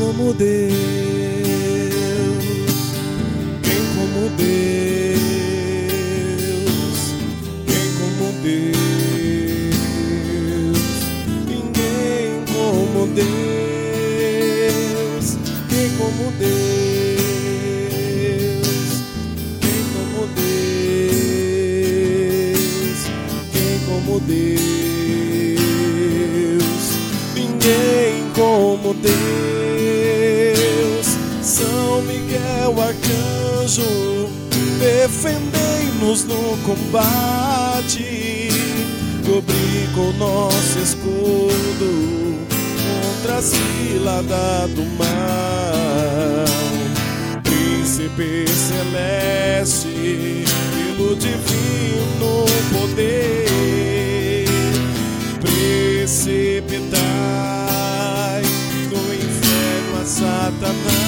como Deus? Quem como Deus? Quem como Deus? Ninguém como Deus. Quem como Deus? Quem como Deus? Quem como Deus? Ninguém como Deus. Miguel Arcanjo, defendei-nos no combate. Cobri com nosso escudo contra a cilada do mal. Príncipe celeste, pelo divino poder, precipitai no inferno a Satanás.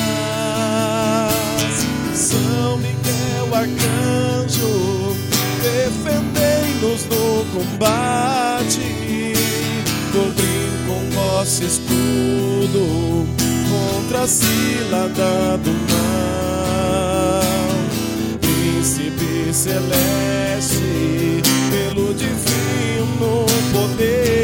Arcanjo, defendei-nos no combate, cobrindo com vosso escudo contra a cilada do mal. Príncipe celeste, pelo divino poder,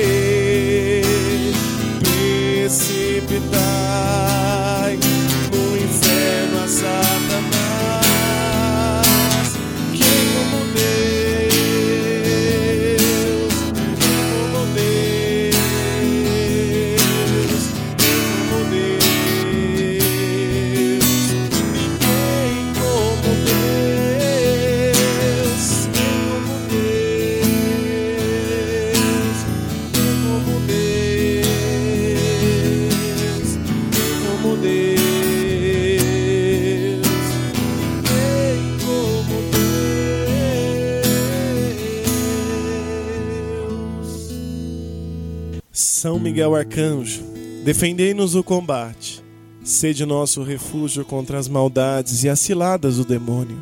Miguel Arcanjo, defendei-nos o combate. Sede nosso refúgio contra as maldades e as ciladas do demônio.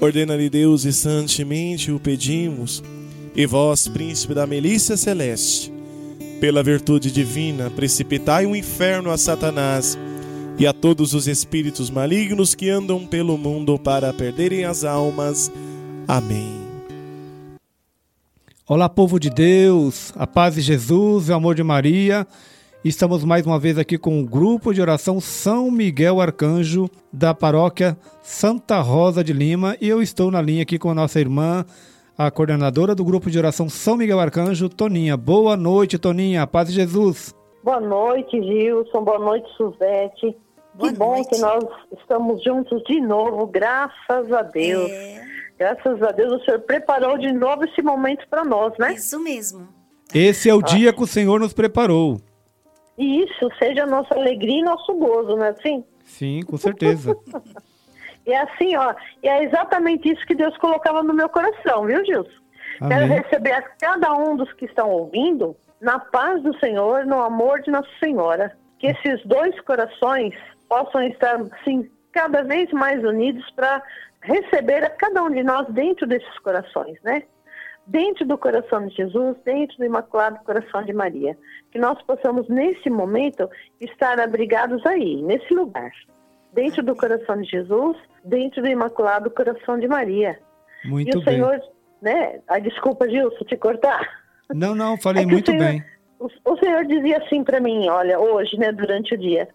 Ordena-lhe Deus e santemente o pedimos, e vós, príncipe da milícia celeste, pela virtude divina, precipitai o inferno a Satanás e a todos os espíritos malignos que andam pelo mundo para perderem as almas. Amém. Olá, povo de Deus, a paz de Jesus, o amor de Maria. Estamos mais uma vez aqui com o grupo de oração São Miguel Arcanjo da paróquia Santa Rosa de Lima e eu estou na linha aqui com a nossa irmã, a coordenadora do grupo de oração São Miguel Arcanjo, Toninha. Boa noite, Toninha, a paz de Jesus. Boa noite, Gilson. Boa noite, Suzete. Boa que bom noite. que nós estamos juntos de novo, graças a Deus. É, Graças a Deus o Senhor preparou de novo esse momento para nós, né? isso mesmo. Esse é o dia que o Senhor nos preparou. E isso seja a nossa alegria e nosso gozo, não é assim? Sim, com certeza. E é assim, ó, e é exatamente isso que Deus colocava no meu coração, viu, Gilson? Quero Amém. receber a cada um dos que estão ouvindo na paz do Senhor, no amor de Nossa Senhora. Que esses dois corações possam estar, assim, cada vez mais unidos para receber a cada um de nós dentro desses corações, né? Dentro do coração de Jesus, dentro do Imaculado Coração de Maria. Que nós possamos, nesse momento, estar abrigados aí, nesse lugar. Dentro do coração de Jesus, dentro do Imaculado Coração de Maria. e Muito o bem. Senhor, né? A desculpa, Gilson, te cortar. Não, não, falei É muito Senhor- bem. O, o Senhor dizia assim para mim, olha, hoje, né, durante o dia.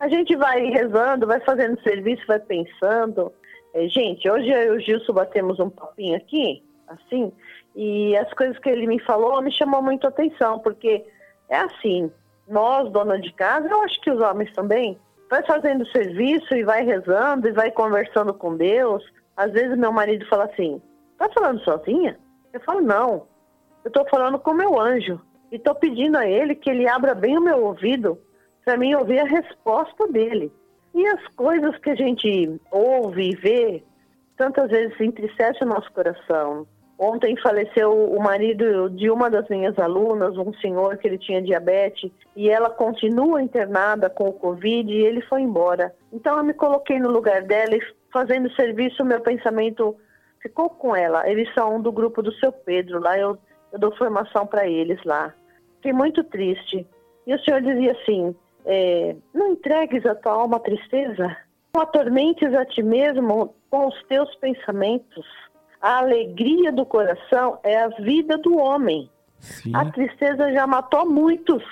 A gente vai rezando, vai fazendo serviço, vai pensando. É, gente, hoje eu e o Gilson batemos um papinho aqui, assim, e as coisas que ele me falou me chamou muito a atenção, porque é assim, nós, dona de casa, eu acho que os homens também, vai fazendo serviço e vai rezando e vai conversando com Deus. Às vezes meu marido fala assim, tá falando sozinha? Eu falo, não, eu tô falando com meu anjo. E tô pedindo a ele que ele abra bem o meu ouvido para mim ouvir a resposta dele. E as coisas que a gente ouve e vê, tantas vezes entristece o nosso coração. Ontem faleceu o marido de uma das minhas alunas, um senhor que ele tinha diabetes, e ela continua internada com o Covid e ele foi embora. Então eu me coloquei no lugar dela e fazendo serviço, meu pensamento ficou com ela. Eles são do grupo do seu Pedro, lá eu, eu dou formação para eles lá. Fiquei muito triste. E o senhor dizia assim: é, não entregues a tua alma à tristeza, não atormentes a ti mesmo com os teus pensamentos. A alegria do coração é a vida do homem. Sim. A tristeza já matou muitos.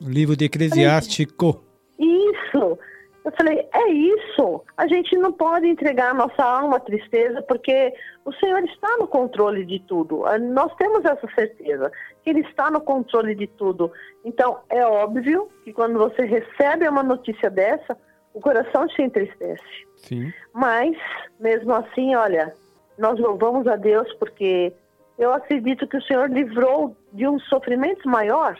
Livro de Eclesiástico. Isso. Eu falei, é isso. A gente não pode entregar a nossa alma à tristeza, porque o Senhor está no controle de tudo. Ah, nós temos essa certeza, que Ele está no controle de tudo. Então, é óbvio que quando você recebe uma notícia dessa, o coração te entristece. Sim. Mas, mesmo assim, olha, nós louvamos a Deus porque eu acredito que o Senhor livrou de um sofrimento maior,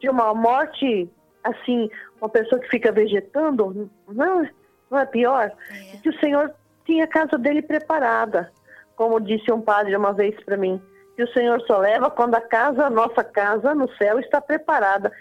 de uma morte assim, uma pessoa que fica vegetando, não, não é pior? É. Que o Senhor tinha a casa dele preparada. Como disse um padre uma vez para mim, que o Senhor só leva quando a casa, a nossa casa no céu está preparada.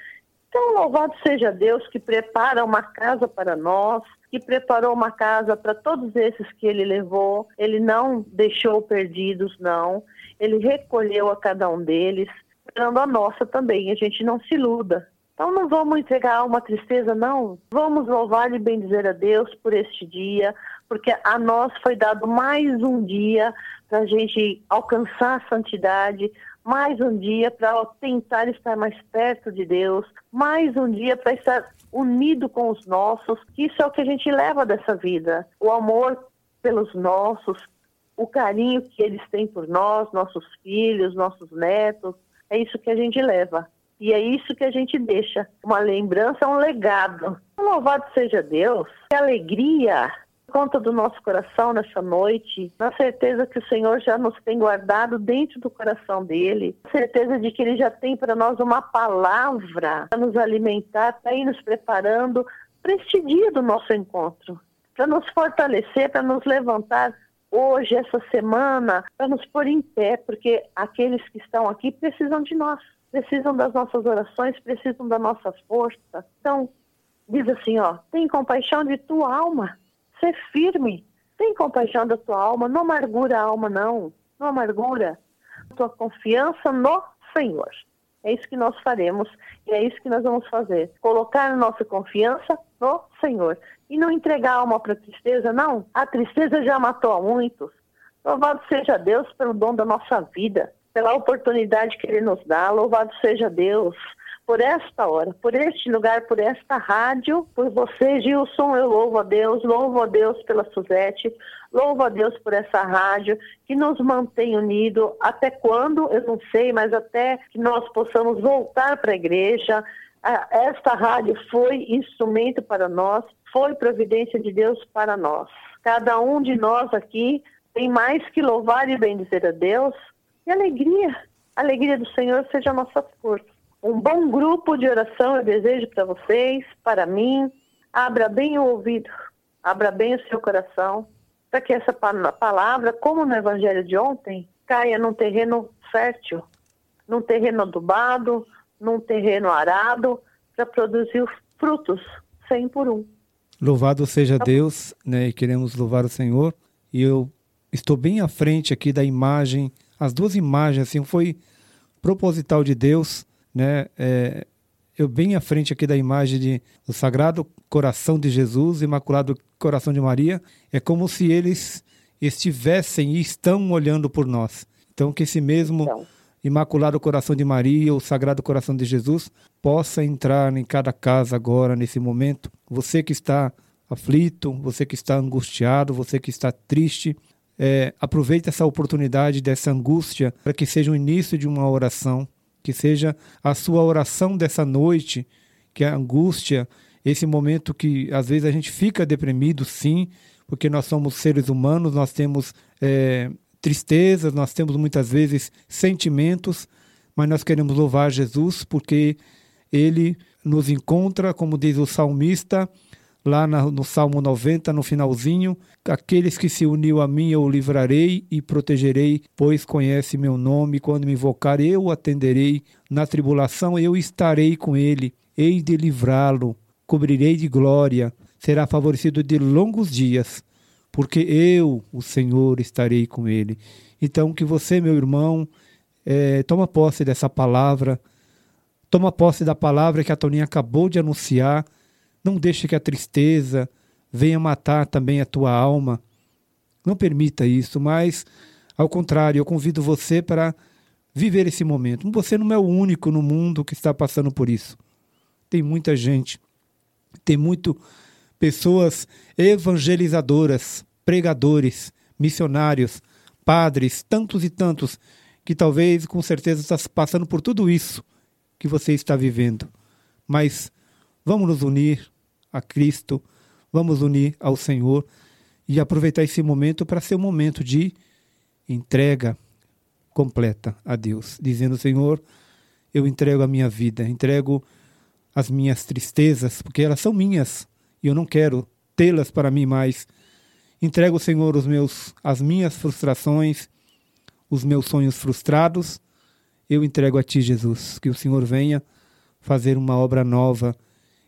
Então, louvado seja Deus que prepara uma casa para nós, que preparou uma casa para todos esses que ele levou. Ele não deixou perdidos, não. Ele recolheu a cada um deles, dando a nossa também. A gente não se iluda. Então não vamos entregar uma tristeza, não. Vamos louvar e bendizer a Deus por este dia, porque a nós foi dado mais um dia para a gente alcançar a santidade, mais um dia para tentar estar mais perto de Deus, mais um dia para estar unido com os nossos. Isso é o que a gente leva dessa vida. O amor pelos nossos, o carinho que eles têm por nós, nossos filhos, nossos netos. É isso que a gente leva. E é isso que a gente deixa, uma lembrança, um legado. Louvado seja Deus, que alegria conta do nosso coração nessa noite, na certeza que o Senhor já nos tem guardado dentro do coração dele, na certeza de que ele já tem para nós uma palavra para nos alimentar, para ir nos preparando para este dia do nosso encontro, para nos fortalecer, para nos levantar hoje, essa semana, para nos pôr em pé, porque aqueles que estão aqui precisam de nós precisam das nossas orações, precisam da nossa força. Então, diz assim, ó, tem compaixão de tua alma, ser firme, tem compaixão da tua alma, não amargura a alma, não, não amargura. Tua confiança no Senhor. É isso que nós faremos e é isso que nós vamos fazer. Colocar a nossa confiança no Senhor. E não entregar a alma para a tristeza, não. A tristeza já matou a muitos. Louvado seja Deus pelo dom da nossa vida pela oportunidade que Ele nos dá. Louvado seja Deus por esta hora, por este lugar, por esta rádio, por você, Gilson. Eu louvo a Deus, louvo a Deus pela Suzete, louvo a Deus por essa rádio que nos mantém unidos. Até quando? Eu não sei, mas até que nós possamos voltar para a igreja. Esta rádio foi instrumento para nós, foi providência de Deus para nós. Cada um de nós aqui tem mais que louvar e bendizer a Deus e alegria. A alegria do Senhor seja a nossa força. Um bom grupo de oração eu desejo para vocês, para mim. Abra bem o ouvido, abra bem o seu coração, para que essa palavra, como no Evangelho de ontem, caia num terreno fértil, num terreno adubado, num terreno arado, para produzir frutos, cem por um. Louvado seja Deus, né? E queremos louvar o Senhor. E eu estou bem à frente aqui da imagem as duas imagens, assim, foi proposital de Deus, né? É, eu bem à frente aqui da imagem de, do Sagrado Coração de Jesus, Imaculado Coração de Maria, é como se eles estivessem e estão olhando por nós. Então, que esse mesmo então. Imaculado Coração de Maria, o Sagrado Coração de Jesus, possa entrar em cada casa agora, nesse momento. Você que está aflito, você que está angustiado, você que está triste, é, aproveite essa oportunidade dessa angústia para que seja o início de uma oração, que seja a sua oração dessa noite, que a angústia, esse momento que às vezes a gente fica deprimido, sim, porque nós somos seres humanos, nós temos é, tristezas, nós temos muitas vezes sentimentos, mas nós queremos louvar Jesus porque ele nos encontra, como diz o salmista, lá no Salmo 90, no finalzinho, aqueles que se uniu a mim eu o livrarei e protegerei, pois conhece meu nome, quando me invocar eu atenderei, na tribulação eu estarei com ele, hei de livrá-lo, cobrirei de glória, será favorecido de longos dias, porque eu, o Senhor, estarei com ele. Então que você, meu irmão, é, toma posse dessa palavra, toma posse da palavra que a Toninha acabou de anunciar, Não deixe que a tristeza venha matar também a tua alma. Não permita isso, mas, ao contrário, eu convido você para viver esse momento. Você não é o único no mundo que está passando por isso. Tem muita gente, tem muito pessoas evangelizadoras, pregadores, missionários, padres, tantos e tantos que talvez com certeza está passando por tudo isso que você está vivendo. Mas vamos nos unir a Cristo, vamos unir ao Senhor e aproveitar esse momento para ser um momento de entrega completa a Deus, dizendo: Senhor, eu entrego a minha vida, entrego as minhas tristezas, porque elas são minhas e eu não quero tê-las para mim mais. Entrego, Senhor, os meus, as minhas frustrações, os meus sonhos frustrados. Eu entrego a Ti, Jesus, que o Senhor venha fazer uma obra nova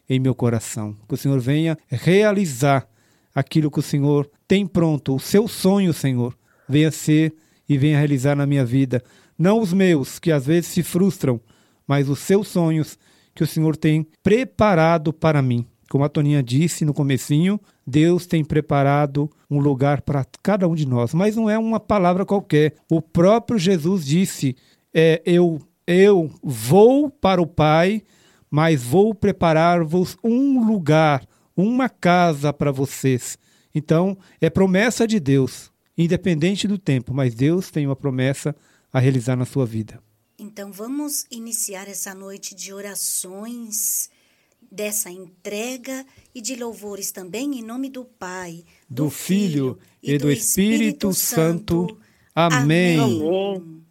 em meu coração. Que o Senhor venha realizar aquilo que o Senhor tem pronto, o seu sonho, Senhor, venha ser e venha realizar na minha vida. Não os meus, que às vezes se frustram, mas os seus sonhos que o Senhor tem preparado para mim. Como a Toninha disse no comecinho, Deus tem preparado um lugar para cada um de nós, mas não é uma palavra qualquer. O próprio Jesus disse: é, eu, eu vou para o Pai mas vou preparar-vos um lugar, uma casa para vocês. Então, é promessa de Deus, independente do tempo, mas Deus tem uma promessa a realizar na sua vida. Então, vamos iniciar essa noite de orações, dessa entrega e de louvores também em nome do Pai, do, do Filho e do Espírito, Espírito Santo. Amém. Amém.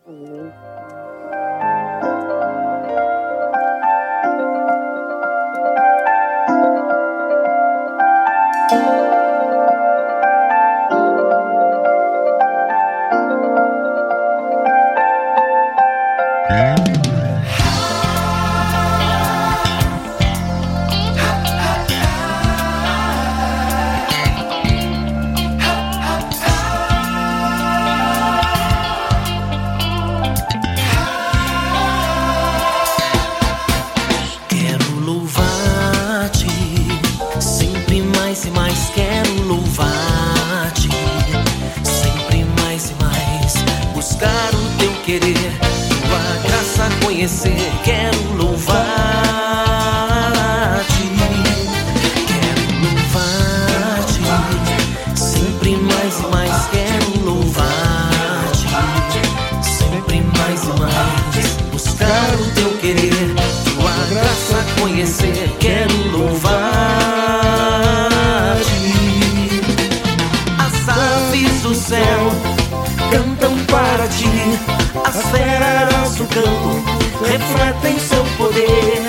refletem seu poder.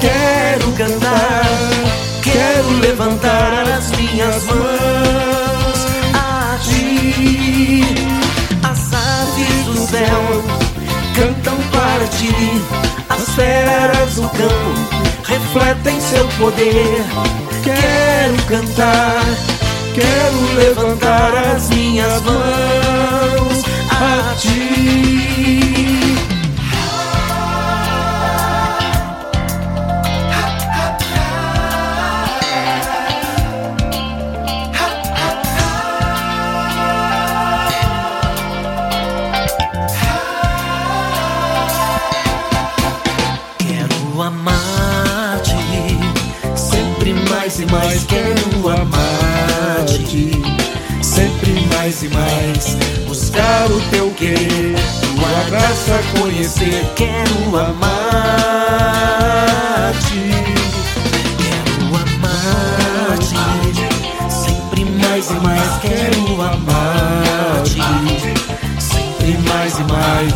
Quero cantar, quero levantar as minhas mãos a ti. As aves do céu cantam para ti, as feras do campo refletem seu poder. Quero cantar, quero levantar as Tua graça conhecer Quero amar-te. Quero amar-te. Sempre mais e mais Quero amar-te. Sempre mais e mais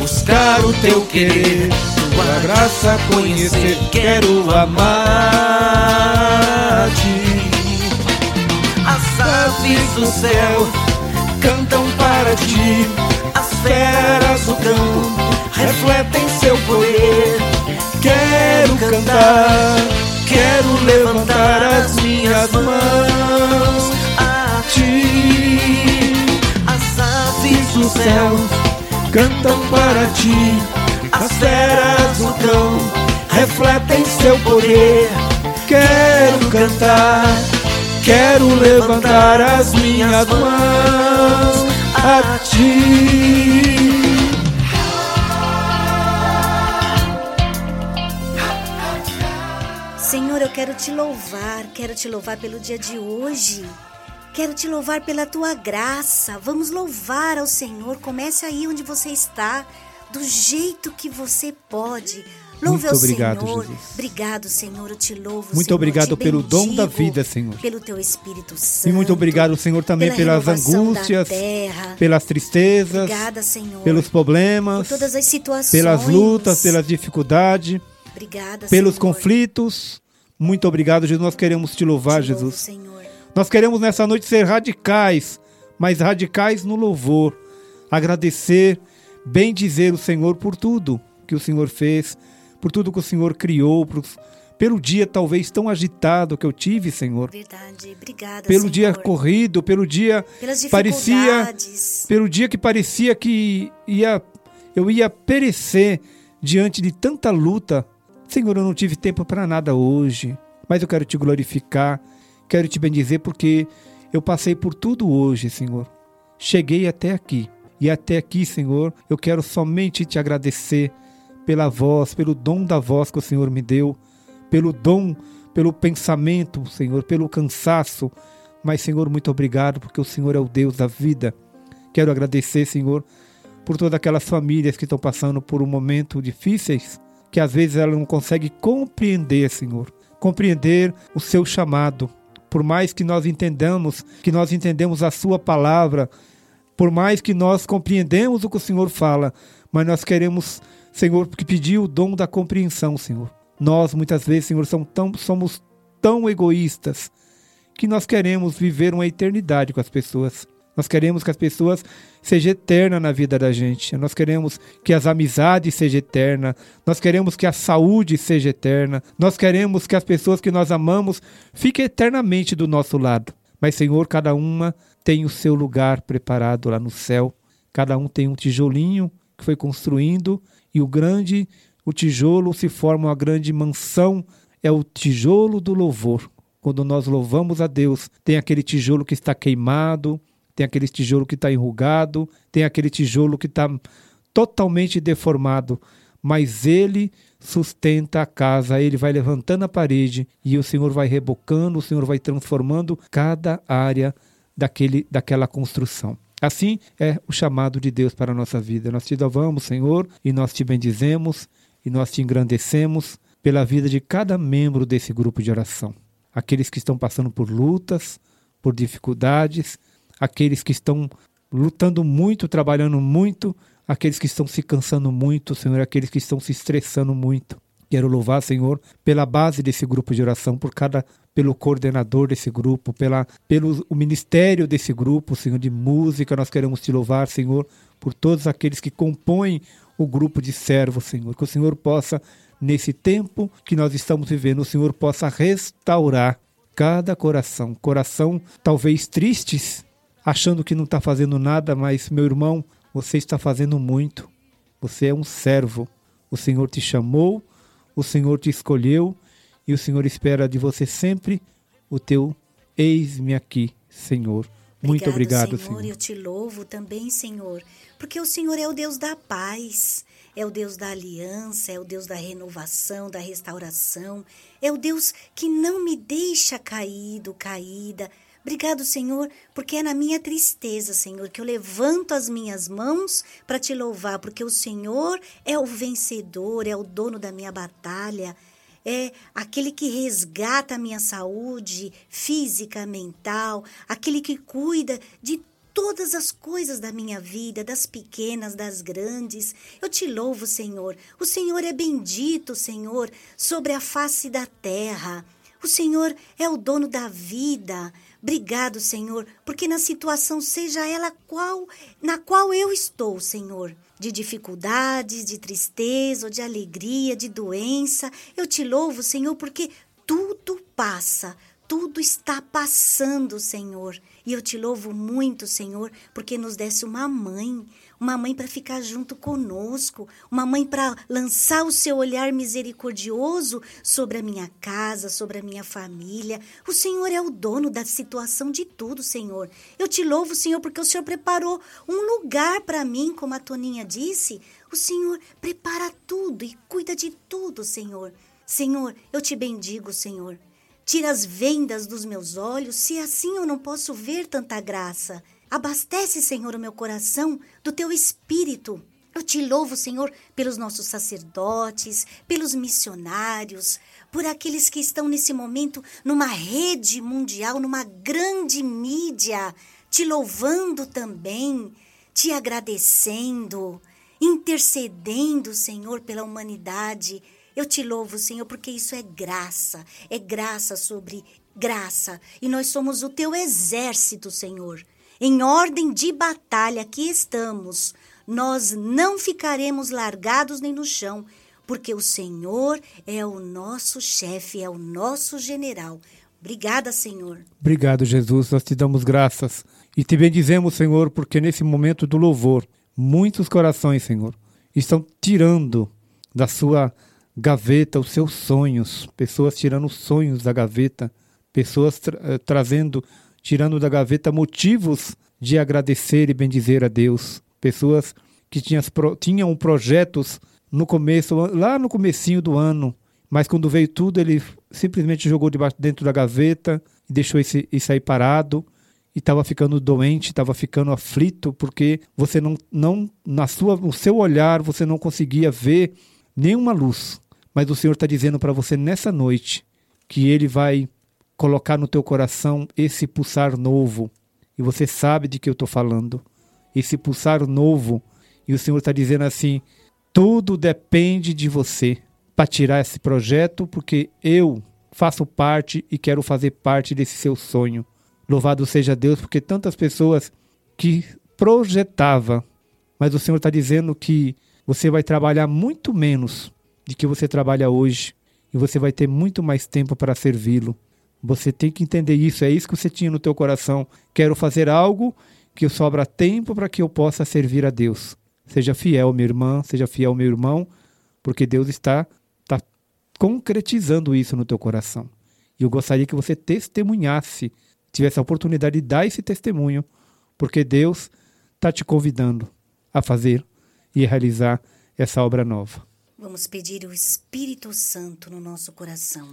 Buscar o teu querer. Tua graça conhecer Quero amar-te. As aves do céu cantam para ti do campo refletem seu poder. Quero cantar, quero levantar as minhas mãos a ti. As aves do céu cantam para ti, as feras do campo refletem seu poder. Quero cantar, quero levantar as minhas mãos a ti. Quero te louvar, quero te louvar pelo dia de hoje. Quero te louvar pela tua graça. Vamos louvar ao Senhor. Comece aí onde você está, do jeito que você pode. Louve Muito ao obrigado, Senhor. Jesus. Obrigado, Senhor. Eu te louvo. Muito Senhor. obrigado pelo dom da vida, Senhor. Pelo teu Espírito Santo. E muito obrigado, Senhor, também pela pelas angústias, pelas tristezas, Obrigada, Senhor. pelos problemas, por todas as situações. pelas lutas, pelas dificuldades, Obrigada, pelos Senhor. conflitos. Muito obrigado, Jesus. Nós queremos te louvar, Jesus. Nós queremos nessa noite ser radicais, mas radicais no louvor. Agradecer, bem dizer o Senhor por tudo que o Senhor fez, por tudo que o Senhor criou, por- pelo dia talvez tão agitado que eu tive, Senhor. Verdade. Obrigada, Pelo Senhor. dia corrido, pelo dia parecia pelo dia que parecia que ia eu ia perecer diante de tanta luta. Senhor, eu não tive tempo para nada hoje, mas eu quero te glorificar, quero te bendizer porque eu passei por tudo hoje, Senhor. Cheguei até aqui. E até aqui, Senhor, eu quero somente te agradecer pela voz, pelo dom da voz que o Senhor me deu, pelo dom, pelo pensamento, Senhor, pelo cansaço. Mas, Senhor, muito obrigado porque o Senhor é o Deus da vida. Quero agradecer, Senhor, por todas aquelas famílias que estão passando por um momento difíceis, que às vezes ela não consegue compreender, Senhor, compreender o seu chamado. Por mais que nós entendamos, que nós entendemos a sua palavra, por mais que nós compreendemos o que o Senhor fala, mas nós queremos, Senhor, que pedir o dom da compreensão, Senhor. Nós muitas vezes, Senhor, somos tão, somos tão egoístas que nós queremos viver uma eternidade com as pessoas. Nós queremos que as pessoas sejam eternas na vida da gente. Nós queremos que as amizades sejam eternas. Nós queremos que a saúde seja eterna. Nós queremos que as pessoas que nós amamos fiquem eternamente do nosso lado. Mas, Senhor, cada uma tem o seu lugar preparado lá no céu. Cada um tem um tijolinho que foi construindo e o grande, o tijolo se forma uma grande mansão. É o tijolo do louvor. Quando nós louvamos a Deus, tem aquele tijolo que está queimado, tem aquele tijolo que está enrugado, tem aquele tijolo que está totalmente deformado, mas ele sustenta a casa, ele vai levantando a parede e o Senhor vai rebocando, o Senhor vai transformando cada área daquele, daquela construção. Assim é o chamado de Deus para a nossa vida. Nós te louvamos, Senhor, e nós te bendizemos e nós te engrandecemos pela vida de cada membro desse grupo de oração. Aqueles que estão passando por lutas, por dificuldades, aqueles que estão lutando muito, trabalhando muito, aqueles que estão se cansando muito, Senhor, aqueles que estão se estressando muito. Quero louvar, Senhor, pela base desse grupo de oração, por cada pelo coordenador desse grupo, pela pelo o ministério desse grupo, Senhor, de música. Nós queremos te louvar, Senhor, por todos aqueles que compõem o grupo de servos, Senhor. Que o Senhor possa nesse tempo que nós estamos vivendo, o Senhor possa restaurar cada coração, coração talvez tristes, achando que não está fazendo nada, mas meu irmão, você está fazendo muito. Você é um servo. O Senhor te chamou, o Senhor te escolheu e o Senhor espera de você sempre o teu eis-me aqui, Senhor. Muito obrigado, Senhor. Senhor. Eu te louvo também, Senhor, porque o Senhor é o Deus da paz, é o Deus da aliança, é o Deus da renovação, da restauração, é o Deus que não me deixa caído, caída. Obrigado, Senhor, porque é na minha tristeza, Senhor, que eu levanto as minhas mãos para te louvar, porque o Senhor é o vencedor, é o dono da minha batalha é aquele que resgata a minha saúde física, mental, aquele que cuida de todas as coisas da minha vida, das pequenas, das grandes. Eu te louvo, Senhor. O Senhor é bendito, Senhor, sobre a face da terra. O Senhor é o dono da vida. Obrigado, Senhor, porque na situação seja ela qual, na qual eu estou, Senhor, de dificuldades, de tristeza, ou de alegria, de doença, eu te louvo, Senhor, porque tudo passa, tudo está passando, Senhor. E eu te louvo muito, Senhor, porque nos desse uma mãe, uma mãe para ficar junto conosco, uma mãe para lançar o seu olhar misericordioso sobre a minha casa, sobre a minha família. O Senhor é o dono da situação de tudo, Senhor. Eu te louvo, Senhor, porque o Senhor preparou um lugar para mim, como a Toninha disse. O Senhor prepara tudo e cuida de tudo, Senhor. Senhor, eu te bendigo, Senhor. Tira as vendas dos meus olhos, se assim eu não posso ver tanta graça. Abastece, Senhor, o meu coração do teu espírito. Eu te louvo, Senhor, pelos nossos sacerdotes, pelos missionários, por aqueles que estão nesse momento numa rede mundial, numa grande mídia, te louvando também, te agradecendo, intercedendo, Senhor, pela humanidade. Eu te louvo, Senhor, porque isso é graça, é graça sobre graça, e nós somos o teu exército, Senhor. Em ordem de batalha que estamos, nós não ficaremos largados nem no chão, porque o Senhor é o nosso chefe, é o nosso general. Obrigada, Senhor. Obrigado, Jesus. Nós te damos graças e te bendizemos, Senhor, porque nesse momento do louvor, muitos corações, Senhor, estão tirando da sua gaveta os seus sonhos, pessoas tirando os sonhos da gaveta, pessoas tra eh, trazendo tirando da gaveta motivos de agradecer e bendizer a Deus. Pessoas que tinham, tinham projetos no começo, lá no comecinho do ano, mas quando veio tudo, ele simplesmente jogou debaixo dentro da gaveta e deixou esse, isso aí parado e estava ficando doente, estava ficando aflito porque você não, não na sua, no seu olhar você não conseguia ver nenhuma luz. Mas o Senhor está dizendo para você nessa noite que Ele vai colocar no teu coração esse pulsar novo. E você sabe de que eu estou falando. Esse pulsar novo. E o Senhor está dizendo assim: tudo depende de você para tirar esse projeto, porque eu faço parte e quero fazer parte desse seu sonho. Louvado seja Deus, porque tantas pessoas que projetava, mas o Senhor está dizendo que você vai trabalhar muito menos de que você trabalha hoje e você vai ter muito mais tempo para servi-lo. Você tem que entender isso, é isso que você tinha no teu coração. Quero fazer algo que sobra tempo para que eu possa servir a Deus. Seja fiel, minha irmã, seja fiel, meu irmão, porque Deus está, está concretizando isso no teu coração. E eu gostaria que você testemunhasse, tivesse a oportunidade de dar esse testemunho, porque Deus está te convidando a fazer e realizar essa obra nova. Vamos pedir o Espírito Santo no nosso coração.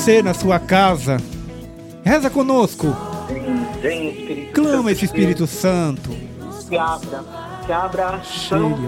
você na sua casa. Reza conosco. Vem, Espírito Clama esse Espírito Santo. Que abra, que abra a ação.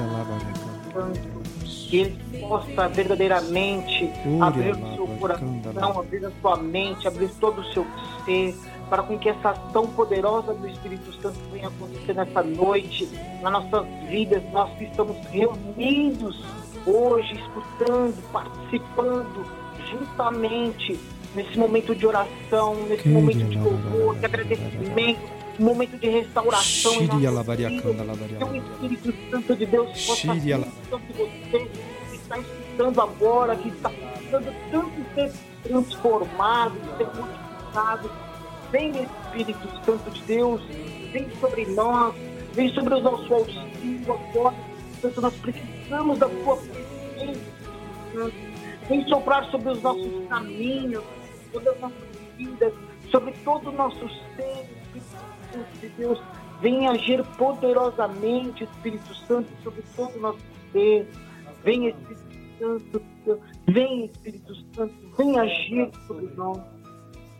Que ele possa verdadeiramente abrir o seu coração, abrir a sua mente, abrir todo o seu ser, para com que essa ação poderosa do Espírito Santo venha acontecer nessa noite, nas nossas vidas, nós que estamos reunidos hoje, escutando, participando juntamente nesse momento de oração, nesse Quem momento de louvor, de agradecimento, um momento de restauração. Shiri Que o Espírito Santo de Deus possa fazer você que está escutando agora, que está precisando tanto ser transformado, ser modificado. Vem Espírito Santo de Deus, vem sobre nós, vem sobre os nossos auxílios agora. Portanto, nós precisamos precisamos da tua presença, vem soprar sobre os nossos caminhos, sobre as nossas vidas, sobre todo o nosso ser, Espírito de Deus. Vem agir poderosamente, Espírito Santo, sobre todo o nosso ser. Vem, Espírito Santo, vem, Espírito Santo, vem agir sobre nós.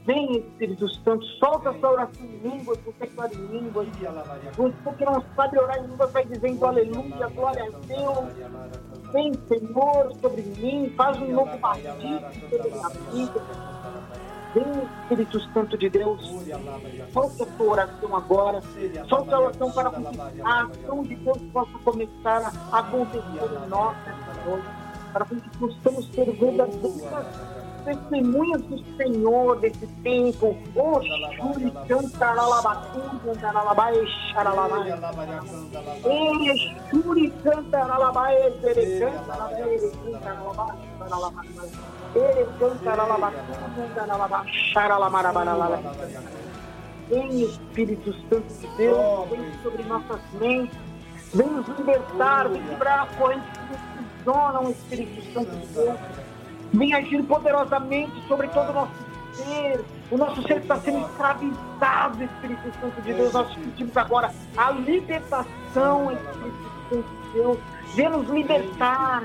Vem Espírito Santo, solta essa oração em línguas, porque é que em línguas. Você que não sabe orar em línguas, vai dizendo aleluia, glória a Deus. Vem, Senhor, sobre mim, faz um novo partido sobre minha vida. Vem, Espírito Santo de Deus, solta a tua oração agora. Solta a oração para que a ação de Deus possa começar a acontecer em nós. Para que possamos ser verdadeiros testemunhas do Senhor desse tempo. Oxuri, cantaralabacum, cantaralabai, xaralabai. Exuri, cantaralabai, Vem, Espírito Santo de Deus, vem sobre nossas mentes, vem nos libertar, vem quebrar a corrente que nos aprisiona, Espírito Santo de Deus vem agindo poderosamente sobre todo o nosso ser. O nosso ser está sendo escravizado, Espírito Santo de Deus. Nós pedimos agora a libertação, Espírito Santo de Deus. Vem nos libertar.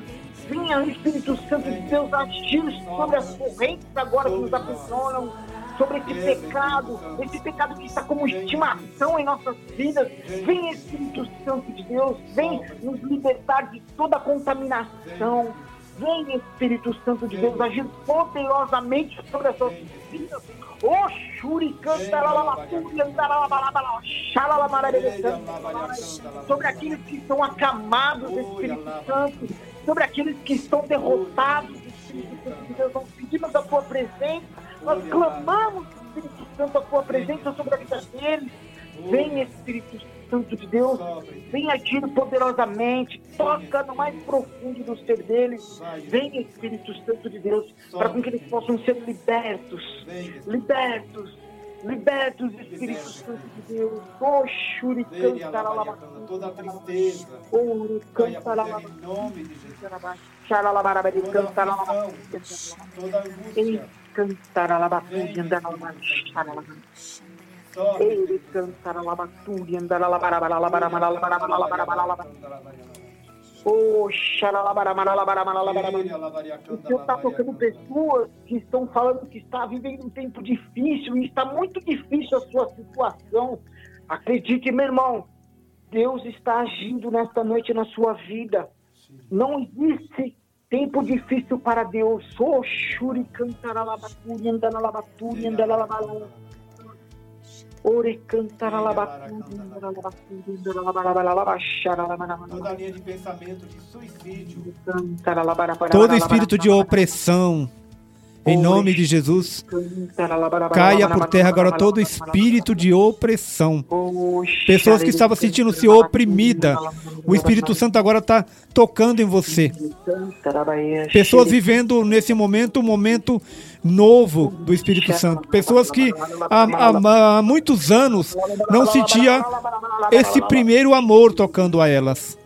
Venha o Espírito Santo de Deus agir sobre as correntes agora que nos aprisionam, sobre esse pecado, esse pecado que está como estimação em nossas vidas. Vem, Espírito Santo de Deus, vem nos libertar de toda contaminação, vem Espírito Santo de Deus agindo poderosamente sobre as nossas vidas. O Shurikan, sobre aqueles que estão acamados Espírito Santo, sobre aqueles que estão derrotados Espírito Santo de Deus. Nós pedimos a tua presença, nós clamamos, Espírito Santo, a tua presença sobre a vida deles. Vem, Espírito Santo. Santo de Deus vem agindo poderosamente, toca no mais profundo do ser deles. Vem, Espírito Santo de Deus, para que eles possam ser libertos. Libertos. Libertos, Espírito Santo de Deus. Oxuri, lá, Toda a tristeza. Ouro, lá, Em nome de Jesus. Xaralabarabari, cantaralama. Toda angústia. lá, andalama. Xaralabarabari. Ele. O Senhor está tocando pessoas que estão falando que está vivendo um tempo difícil e está muito difícil a sua situação. Acredite, meu irmão, Deus está agindo nesta noite na sua vida. Não existe tempo difícil para Deus. Oxuri, shuri cantará labaturi, andará labaturi, andará labaturi. Toda linha de pensamento de suicídio. Todo espírito de opressão, em nome de Jesus, caia por terra agora todo espírito de opressão. Pessoas que estavam sentindo-se oprimida, o Espírito Santo agora está tocando em você. Pessoas vivendo nesse momento um momento novo do Espírito Santo. Pessoas que há, há- há muitos anos não sentia esse primeiro amor tocando a elas.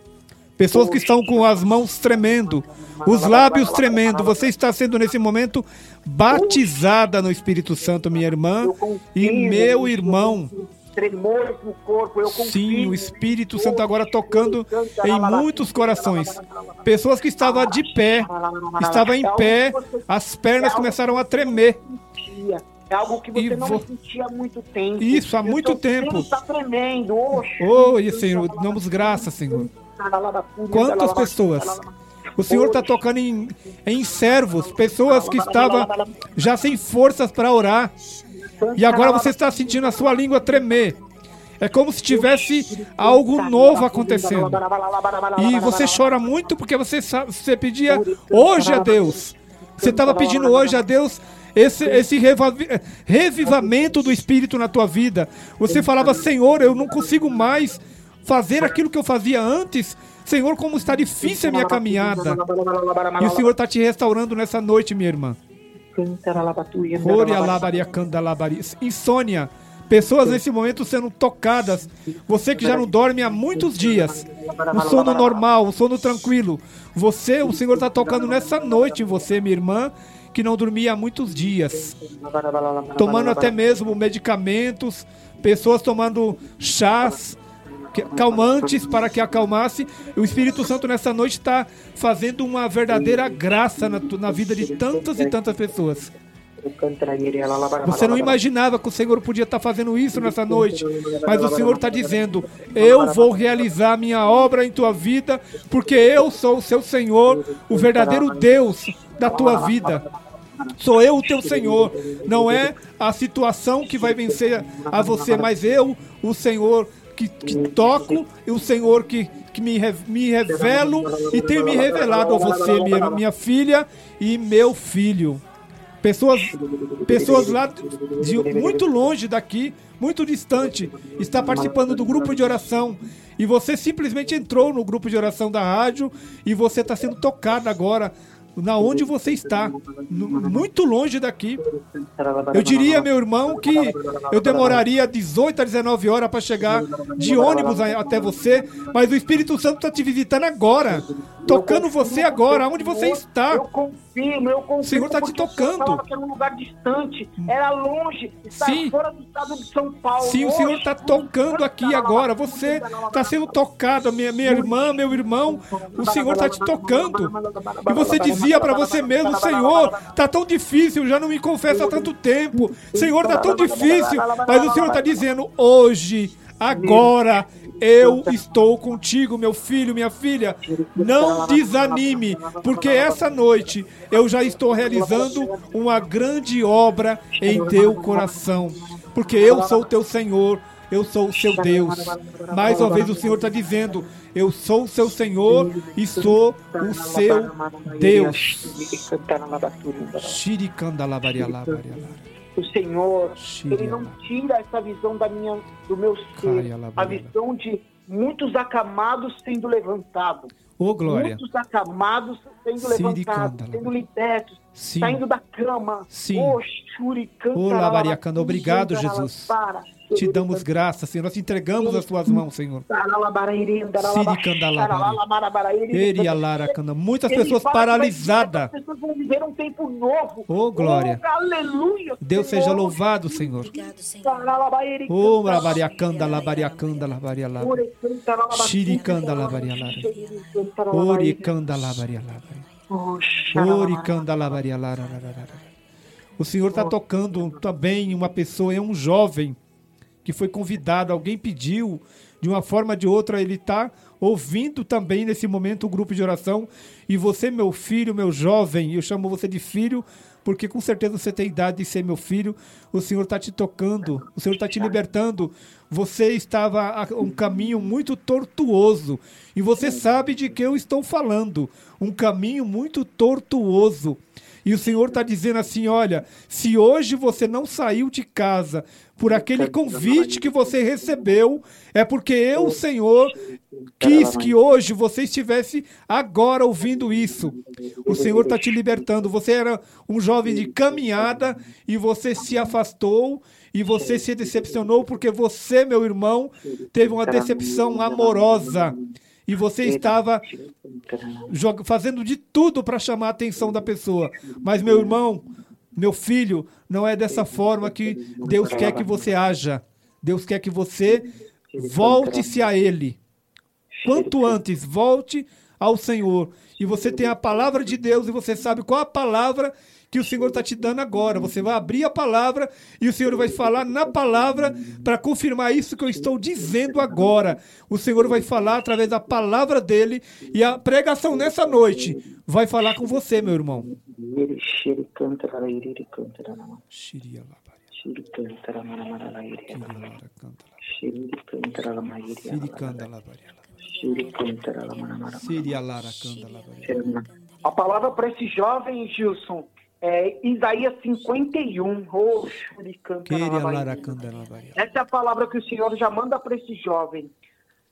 Pessoas que estão com as mãos tremendo, os lábios tremendo. Você está sendo nesse momento batizada no Espírito Santo, minha irmã e meu irmão. Tremores no corpo, eu confio. Sim, o Espírito Santo agora tocando em muitos corações. Pessoas que estavam de pé, estavam em pé, as pernas começaram a tremer. É algo que você não sentia há muito tempo. Isso, há muito tempo. Está tremendo. Oxe. Oi, Senhor, damos graças, Senhor. Quantas pessoas O Senhor está tocando em, em servos, pessoas que estavam já sem forças para orar. E agora você está sentindo a sua língua tremer. É como se tivesse algo novo acontecendo. E você chora muito porque você, você pedia hoje a Deus. Você estava pedindo hoje a Deus esse, esse revivamento do Espírito na tua vida. Você falava, Senhor, eu não consigo mais fazer aquilo que eu fazia antes. Senhor, como está difícil a minha caminhada. E o Senhor está te restaurando nessa noite, minha irmã. Insônia. Pessoas nesse momento sendo tocadas. Você que já não dorme há muitos dias. Um sono normal, um sono tranquilo. Você, o Senhor está tocando nessa noite em você, minha irmã, que não dormia há muitos dias. Tomando até mesmo medicamentos. Pessoas tomando chás calmantes para que acalmasse. O Espírito Santo nessa noite está fazendo uma verdadeira graça na, na vida de tantas e tantas pessoas. Você não imaginava que o Senhor podia estar fazendo isso nessa noite, mas o Senhor está dizendo: Eu vou realizar minha obra em tua vida, porque eu sou o seu Senhor, o verdadeiro Deus da tua vida. Sou eu o teu Senhor. Não é a situação que vai vencer a você, mas eu, o Senhor que, que toco, e o Senhor que, que me, me revelo e tenho me revelado a você, minha, minha filha e meu filho. Pessoas, pessoas lá de muito longe daqui, muito distante, está participando do grupo de oração. E você simplesmente entrou no grupo de oração da rádio e você está sendo tocado agora na onde você está, muito longe daqui. Eu diria, meu irmão, que eu demoraria 18 a 19 horas para chegar de ônibus até você, mas o Espírito Santo está te visitando agora, tocando você agora, onde você está. Eu confirmo, eu confirmo. O Senhor tá te tocando. que era um lugar distante, era longe, está Sim. fora do estado de São Paulo. Sim, o Senhor está tocando aqui agora. Você está sendo tocado, minha, minha irmã, meu irmão. O Senhor está te tocando. E você dizia para você mesmo, Senhor, tá tão difícil, já não me confessa há tanto tempo. Senhor, tá tão difícil. Mas o Senhor está dizendo, hoje, agora, eu estou contigo, meu filho, minha filha. Não desanime, porque essa noite eu já estou realizando uma grande obra em teu coração. Porque eu sou teu Senhor, eu sou o seu Deus. Mais uma vez o Senhor está dizendo: Eu sou o seu Senhor e sou o seu Deus. O Senhor, Ele não tira essa visão da minha, do meu ser, a visão de muitos acamados sendo levantados. Ô glória. Muitos acamados sendo levantados, sendo libertos, saindo da cama. Sim. Oh, Shuri, canta, lalabara, obrigado, Jesus. lalabara, Te damos graça, Senhor. Nós te entregamos as tuas mãos, Senhor. Muitas pessoas paralisadas. As pessoas vão viver um tempo novo. Ô, glória. Oh, aleluia. Deus seja louvado, Senhor. Obrigado, Senhor. Ô, labariacanda, labariacanda, labarialaba. Shiricanda, labarialara. Oricanda, labarialara. Oricanda, labarialara. O Senhor está tocando também uma pessoa, é um jovem que foi convidado, alguém pediu, de uma forma ou de outra, ele está ouvindo também nesse momento o grupo de oração. E você, meu filho, meu jovem, eu chamo você de filho, porque com certeza você tem idade de ser meu filho. O Senhor está te tocando, o Senhor está te libertando. Você estava a um caminho muito tortuoso. E você sabe de que eu estou falando. Um caminho muito tortuoso. E o Senhor está dizendo assim: olha, se hoje você não saiu de casa por aquele convite que você recebeu, é porque eu, Senhor, quis que hoje você estivesse agora ouvindo isso. O Senhor está te libertando. Você era um jovem de caminhada e você se afastou e você se decepcionou porque você, meu irmão, teve uma decepção amorosa. E você estava fazendo de tudo para chamar a atenção da pessoa. Mas, meu irmão, meu filho, não é dessa forma que Deus quer que você haja. Deus quer que você volte-se a Ele. Quanto antes, volte ao Senhor. E você tem a palavra de Deus e você sabe qual a palavra que o Senhor está te dando agora. Você vai abrir a palavra e o Senhor vai falar na palavra para confirmar isso que eu estou dizendo agora. O Senhor vai falar através da palavra dele e a pregação nessa noite vai falar com você, meu irmão. A palavra para esse jovem, Gilson, é Isaías 51. Oh. Essa é a palavra que o Senhor já manda para esse jovem.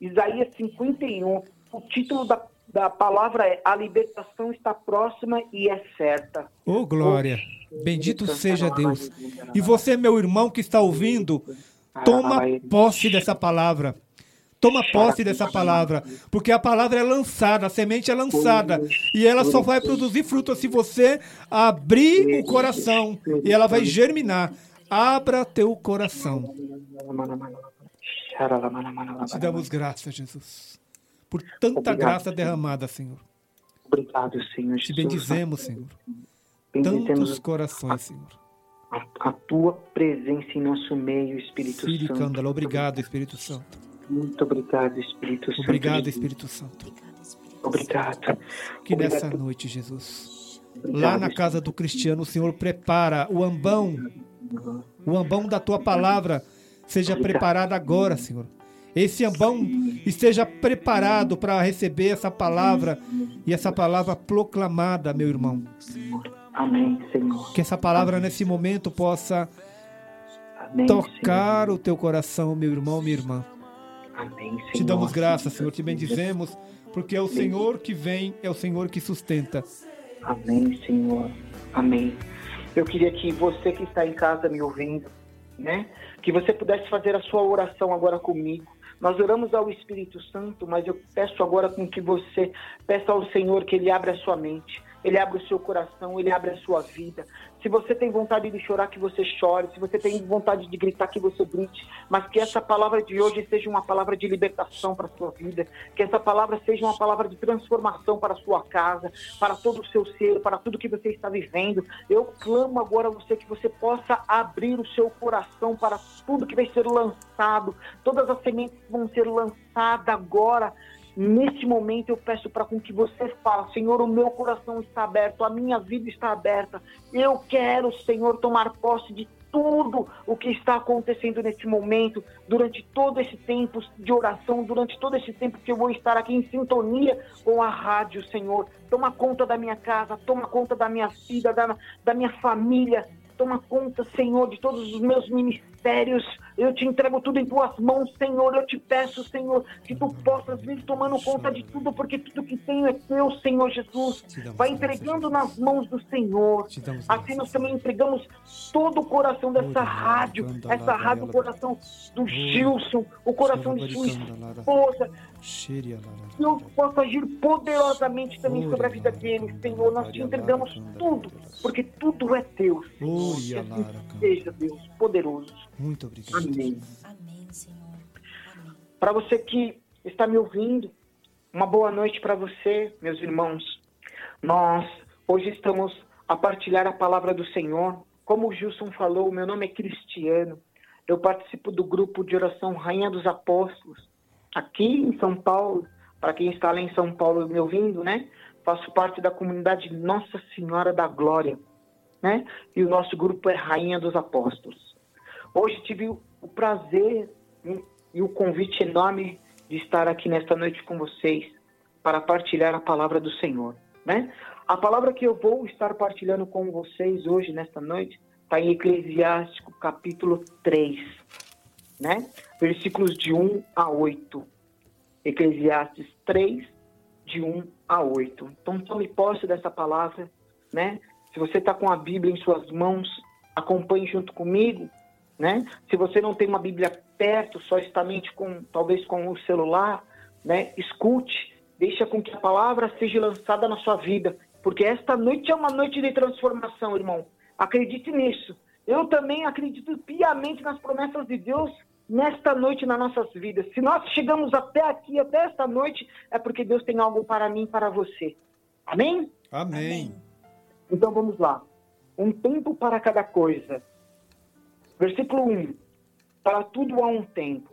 Isaías 51. O título da, da palavra é A libertação está próxima e é certa. Oh, glória. Bendito seja Deus. E você, meu irmão que está ouvindo, toma posse dessa palavra. Toma posse dessa palavra, porque a palavra é lançada, a semente é lançada, e ela só vai produzir fruto se você abrir o coração, e ela vai germinar. Abra teu coração. Te damos graça, Jesus, por tanta Obrigado. graça derramada, Senhor. Obrigado, Senhor Te Jesus. bendizemos, Senhor. Bendizemos Tantos corações, Senhor. a, a tua presença em nosso meio, Espírito Siri Santo. Cândala, obrigado, Espírito Santo. Muito obrigado, Espírito Santo. Obrigado. Espírito Santo. Obrigado. Que Obrigado. nessa noite, Jesus, Obrigado, lá na casa do cristiano, o Senhor prepara o ambão, o ambão da tua palavra seja preparado agora, Senhor. Esse ambão esteja preparado para receber essa palavra e essa palavra proclamada, meu irmão. Amém, Senhor. Que essa palavra nesse momento possa Amém, tocar o teu coração, meu irmão, minha irmã. Senhor. Amém, Senhor. Te damos graça, Senhor, te bendizemos, porque é o Senhor que vem, é o Senhor que sustenta. Amém, Senhor. Amém. Eu queria que você que está em casa me ouvindo, né? Que você pudesse fazer a sua oração agora comigo. Nós oramos ao Espírito Santo, mas eu peço agora com que você peça ao Senhor que Ele abra a sua mente, Ele abra o seu coração, Ele abra a sua vida. Se você tem vontade de chorar, que você chore. Se você tem vontade de gritar, que você grite. Mas que essa palavra de hoje seja uma palavra de libertação para a sua vida. Que essa palavra seja uma palavra de transformação para a sua casa, para todo o seu ser, para tudo que você está vivendo. Eu clamo agora a você que você possa abrir o seu coração para tudo que vai ser lançado. Todas as sementes vão ser lançadas agora. Neste momento eu peço para com que você fale, Senhor, o meu coração está aberto, a minha vida está aberta. Eu quero, Senhor, tomar posse de tudo o que está acontecendo neste momento, durante todo esse tempo de oração, durante todo esse tempo que eu vou estar aqui em sintonia com a rádio, Senhor. Toma conta da minha casa, toma conta da minha vida, da, da minha família, toma conta, Senhor, de todos os meus ministérios. Eu te entrego tudo em tuas mãos, Senhor. Eu te peço, Senhor, que tu possas vir tomando conta de tudo, porque tudo que tenho é teu, Senhor Jesus. Vai entregando nas mãos do Senhor. Assim nós também entregamos todo o coração dessa rádio, essa rádio, o coração do Gilson, o coração de sua esposa, Eu possa agir poderosamente também sobre a vida deles, Senhor. Nós te entregamos tudo, porque tudo é teu. Senhor. Que assim seja, Deus, poderoso. Muito obrigado. Amém. Amém, Senhor. Amém. Para você que está me ouvindo, uma boa noite para você, meus irmãos. Nós hoje estamos a partilhar a palavra do Senhor. Como o Gilson falou, meu nome é Cristiano. Eu participo do grupo de oração Rainha dos Apóstolos, aqui em São Paulo. Para quem está lá em São Paulo me ouvindo, né? Faço parte da comunidade Nossa Senhora da Glória, né? E o nosso grupo é Rainha dos Apóstolos. Hoje tive o prazer e- e o convite enorme de estar aqui nesta noite com vocês para partilhar a palavra do Senhor, né? A palavra que eu vou estar partilhando com vocês hoje nesta noite está em Eclesiástico capítulo 3, né? Versículos de 1 a 8. Eclesiastes 3 de 1 a 8. Então tome posse dessa palavra, né? Se você está com a Bíblia em suas mãos, acompanhe junto comigo, né? Se você não tem uma Bíblia perto, só está mente com talvez com o celular, né? Escute, deixa com que a palavra seja lançada na sua vida, porque esta noite é uma noite de transformação, irmão. Acredite nisso. Eu também acredito piamente nas promessas de Deus nesta noite nas nossas vidas. Se nós chegamos até aqui, até esta noite, é porque Deus tem algo para mim e para você. Amém? Amém. Então vamos lá. um tempo para cada coisa. Versículo 1. Para tudo há um tempo.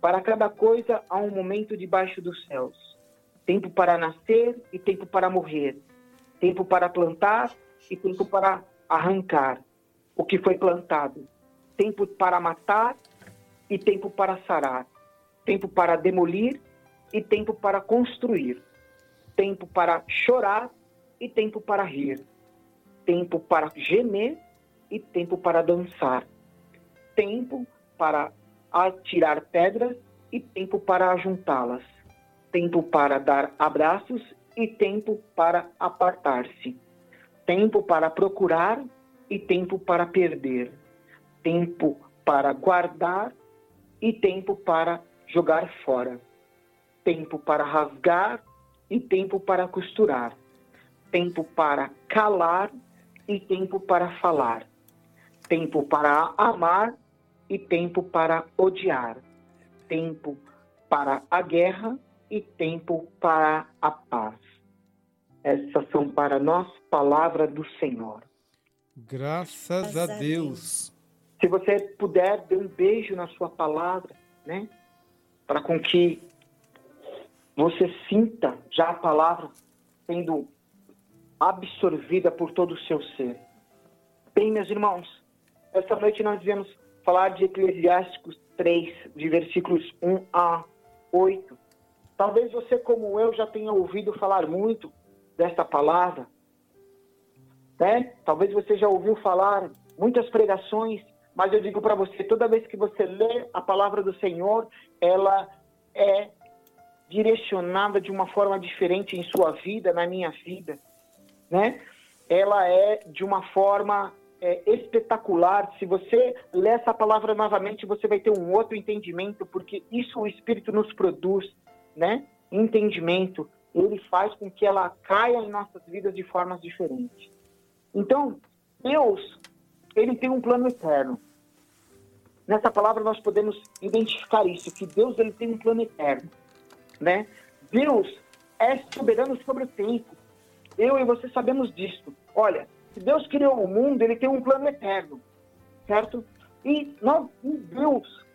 Para cada coisa há um momento debaixo dos céus. Tempo para nascer e tempo para morrer. Tempo para plantar e tempo para arrancar o que foi plantado. Tempo para matar e tempo para sarar. Tempo para demolir e tempo para construir. Tempo para chorar e tempo para rir. Tempo para gemer e tempo para dançar. Tempo para atirar pedras e tempo para ajuntá-las. Tempo para dar abraços e tempo para apartar-se. Tempo para procurar e tempo para perder. Tempo para guardar e tempo para jogar fora. Tempo para rasgar e tempo para costurar. Tempo para calar e tempo para falar. Tempo para amar e tempo para odiar, tempo para a guerra e tempo para a paz. Essas são para nós palavras do Senhor. Graças a Deus. Se você puder, dê um beijo na sua palavra, né? Para com que você sinta já a palavra sendo absorvida por todo o seu ser. Bem, meus irmãos, essa noite nós viemos falar de Eclesiásticos 3, de versículos 1 a 8. Talvez você, como eu, já tenha ouvido falar muito desta palavra. Né? Talvez você já ouviu falar muitas pregações, mas eu digo para você, toda vez que você lê a palavra do Senhor, ela é direcionada de uma forma diferente em sua vida, na minha vida, né? Ela é de uma forma é, espetacular. Se você ler essa palavra novamente, você vai ter um outro entendimento, porque isso o Espírito nos produz, né? Entendimento. Ele faz com que ela caia em nossas vidas de formas diferentes. Então, Deus, ele tem um plano eterno. Nessa palavra nós podemos identificar isso, que Deus ele tem um plano eterno, né? Deus é soberano sobre o tempo. Eu e você sabemos disso. Olha, se Deus criou o mundo, ele tem um plano eterno, certo? E nós, Deus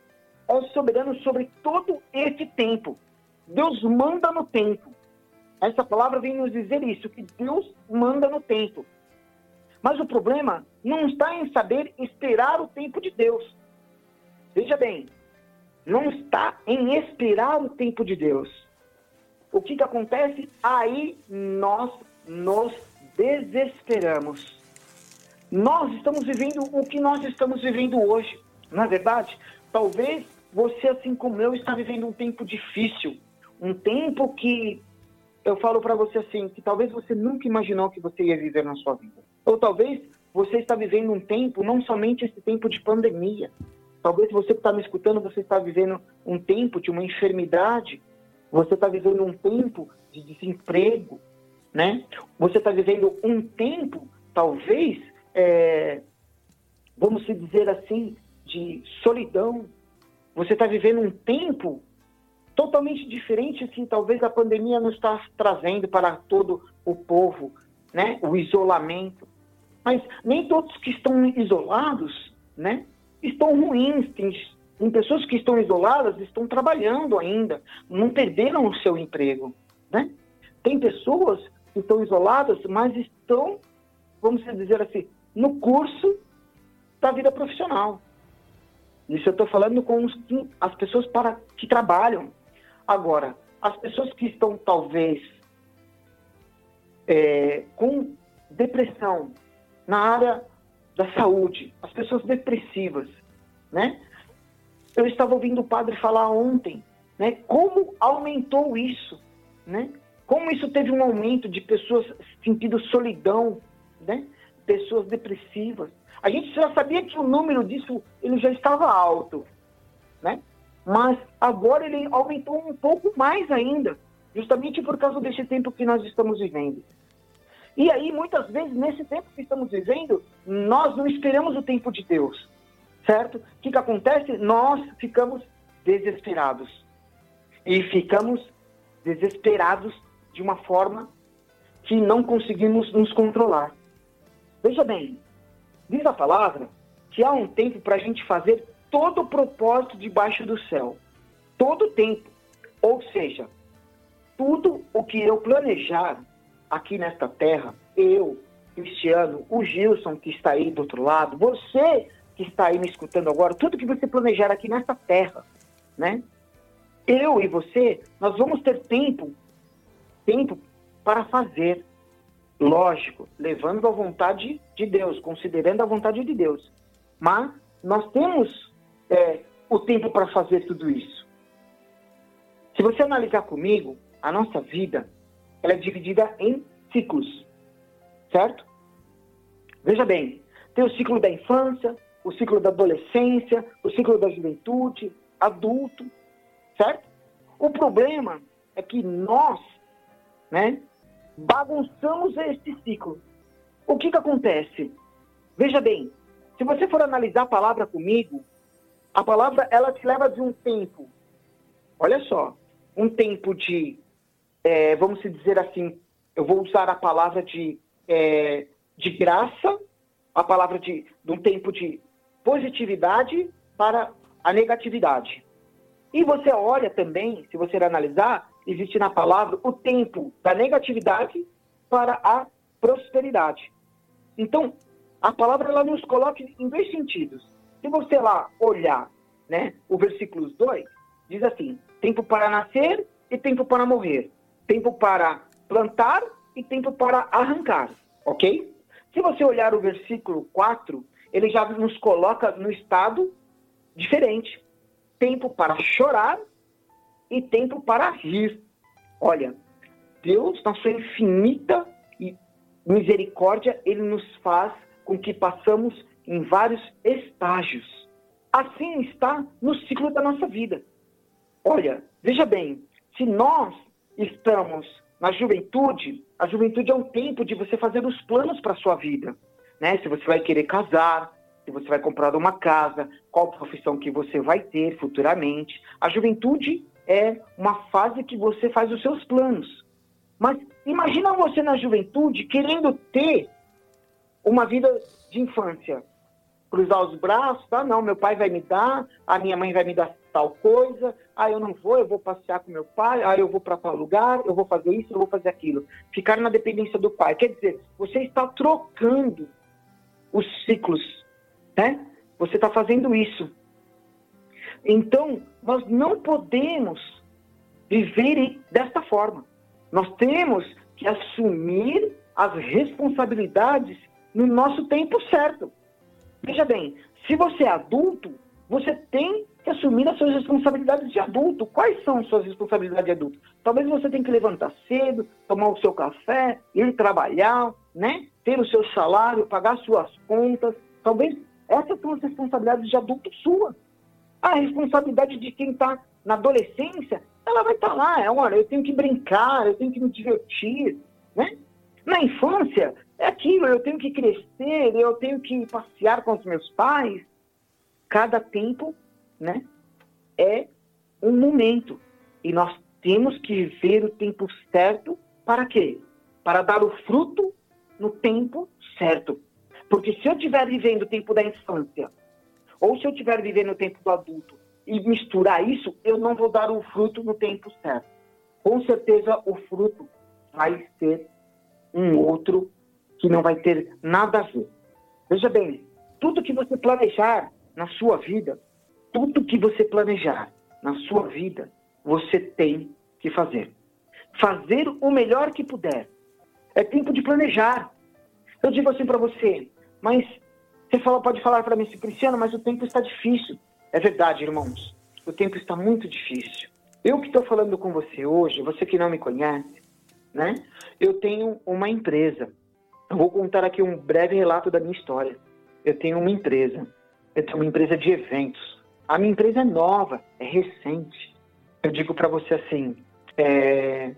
é soberano sobre todo esse tempo. Deus manda no tempo. Essa palavra vem nos dizer isso, que Deus manda no tempo. Mas o problema não está em saber esperar o tempo de Deus. Veja bem, não está em esperar o tempo de Deus. O que, que acontece? Aí nós nos desesperamos. Nós estamos vivendo o que nós estamos vivendo hoje. Na é verdade, talvez você, assim como eu, está vivendo um tempo difícil, um tempo que eu falo para você assim, que talvez você nunca imaginou que você ia viver na sua vida. Ou talvez você está vivendo um tempo, não somente esse tempo de pandemia. Talvez você que está me escutando, você está vivendo um tempo de uma enfermidade. Você está vivendo um tempo de desemprego, né? Você está vivendo um tempo, talvez, é, vamos dizer assim, de solidão. Você está vivendo um tempo totalmente diferente que talvez a pandemia não está trazendo para todo o povo, né? O isolamento. Mas nem todos que estão isolados, né? Estão ruins. Tem, tem pessoas que estão isoladas, estão trabalhando ainda, não perderam o seu emprego, né? Tem pessoas que estão isoladas, mas estão, vamos dizer assim, no curso da vida profissional. Isso eu estou falando com as pessoas para que trabalham. Agora, as pessoas que estão talvez é, com depressão na área da saúde, as pessoas depressivas, né? Eu estava ouvindo o padre falar ontem, né? Como aumentou isso, né? Como isso teve um aumento de pessoas sentindo solidão, né? Pessoas depressivas. A gente já sabia que o número disso ele já estava alto, né? Mas agora ele aumentou um pouco mais ainda, justamente por causa desse tempo que nós estamos vivendo. E aí, muitas vezes, nesse tempo que estamos vivendo, nós não esperamos o tempo de Deus, certo? O que, que acontece? Nós ficamos desesperados. E ficamos desesperados de uma forma que não conseguimos nos controlar. Veja bem, Diz a palavra que há um tempo para a gente fazer todo o propósito debaixo do céu. Todo o tempo. Ou seja, tudo o que eu planejar aqui nesta terra, eu, Cristiano, o Gilson que está aí do outro lado, você que está aí me escutando agora, tudo que você planejar aqui nesta terra, né? Eu e você, nós vamos ter tempo, tempo para fazer. Lógico, levando a vontade de Deus, considerando a vontade de Deus. Mas nós temos é, o tempo para fazer tudo isso. Se você analisar comigo, a nossa vida ela é dividida em ciclos, certo? Veja bem, tem o ciclo da infância, o ciclo da adolescência, o ciclo da juventude, adulto, certo? O problema é que nós, né, bagunçamos esse ciclo. O que que acontece? Veja bem, se você for analisar a palavra comigo, a palavra ela te leva de um tempo. Olha só, um tempo de, é, vamos dizer assim, eu vou usar a palavra de, é, de graça, a palavra de, de um tempo de positividade para a negatividade. E você olha também, se você analisar, existe na palavra o tempo da negatividade para a prosperidade. Então, a palavra ela nos coloca em dois sentidos. Se você lá olhar né, o versículo 2, diz assim: tempo para nascer e tempo para morrer, tempo para plantar e tempo para arrancar, ok? Se você olhar o versículo 4, ele já nos coloca no estado diferente: tempo para chorar e tempo para rir. Olha, Deus, na sua infinita misericórdia, ele nos faz com que passamos em vários estágios. Assim está no ciclo da nossa vida. Olha, veja bem, se nós estamos na juventude, a juventude é um tempo de você fazer os planos para a sua vida. Né? Se você vai querer casar, se você vai comprar uma casa, qual profissão que você vai ter futuramente. A juventude é uma fase que você faz os seus planos. Mas imagina você na juventude querendo ter uma vida de infância. Cruzar os braços, tá? Não, meu pai vai me dar, a minha mãe vai me dar tal coisa, ah, eu não vou, eu vou passear com meu pai, ah, eu vou para tal lugar, eu vou fazer isso, eu vou fazer aquilo. Ficar na dependência do pai. Quer dizer, você está trocando os ciclos, né? Você está fazendo isso. Então, nós não podemos viver desta forma. Nós temos que assumir as responsabilidades no nosso tempo certo. Veja bem, se você é adulto, você tem que assumir as suas responsabilidades de adulto. Quais são as suas responsabilidades de adulto? Talvez você tenha que levantar cedo, tomar o seu café, ir trabalhar, né? Ter o seu salário, pagar suas contas. Talvez essas são as responsabilidades de adulto sua. A responsabilidade de quem está na adolescência, ela vai estar tá lá. É, olha, eu tenho que brincar, eu tenho que me divertir, né? Na infância, é aquilo, eu tenho que crescer, eu tenho que passear com os meus pais. Cada tempo, né, é um momento. E nós temos que viver o tempo certo para quê? Para dar o fruto no tempo certo. Porque se eu estiver vivendo o tempo da infância, ou se eu estiver vivendo o tempo do adulto, e misturar isso, eu não vou dar o fruto no tempo certo. Com certeza o fruto vai ser um outro que não vai ter nada a ver. Veja bem, tudo que você planejar na sua vida, tudo que você planejar na sua vida, você tem que fazer. Fazer o melhor que puder. É tempo de planejar. Eu digo assim para você, mas você fala, pode falar para mim, Cristiano, mas o tempo está difícil. É verdade, irmãos. O tempo está muito difícil. Eu que estou falando com você hoje, você que não me conhece, né? Eu tenho uma empresa. Eu vou contar aqui um breve relato da minha história. Eu tenho uma empresa. Eu tenho uma empresa de eventos. A minha empresa é nova, é recente. Eu digo para você assim, é...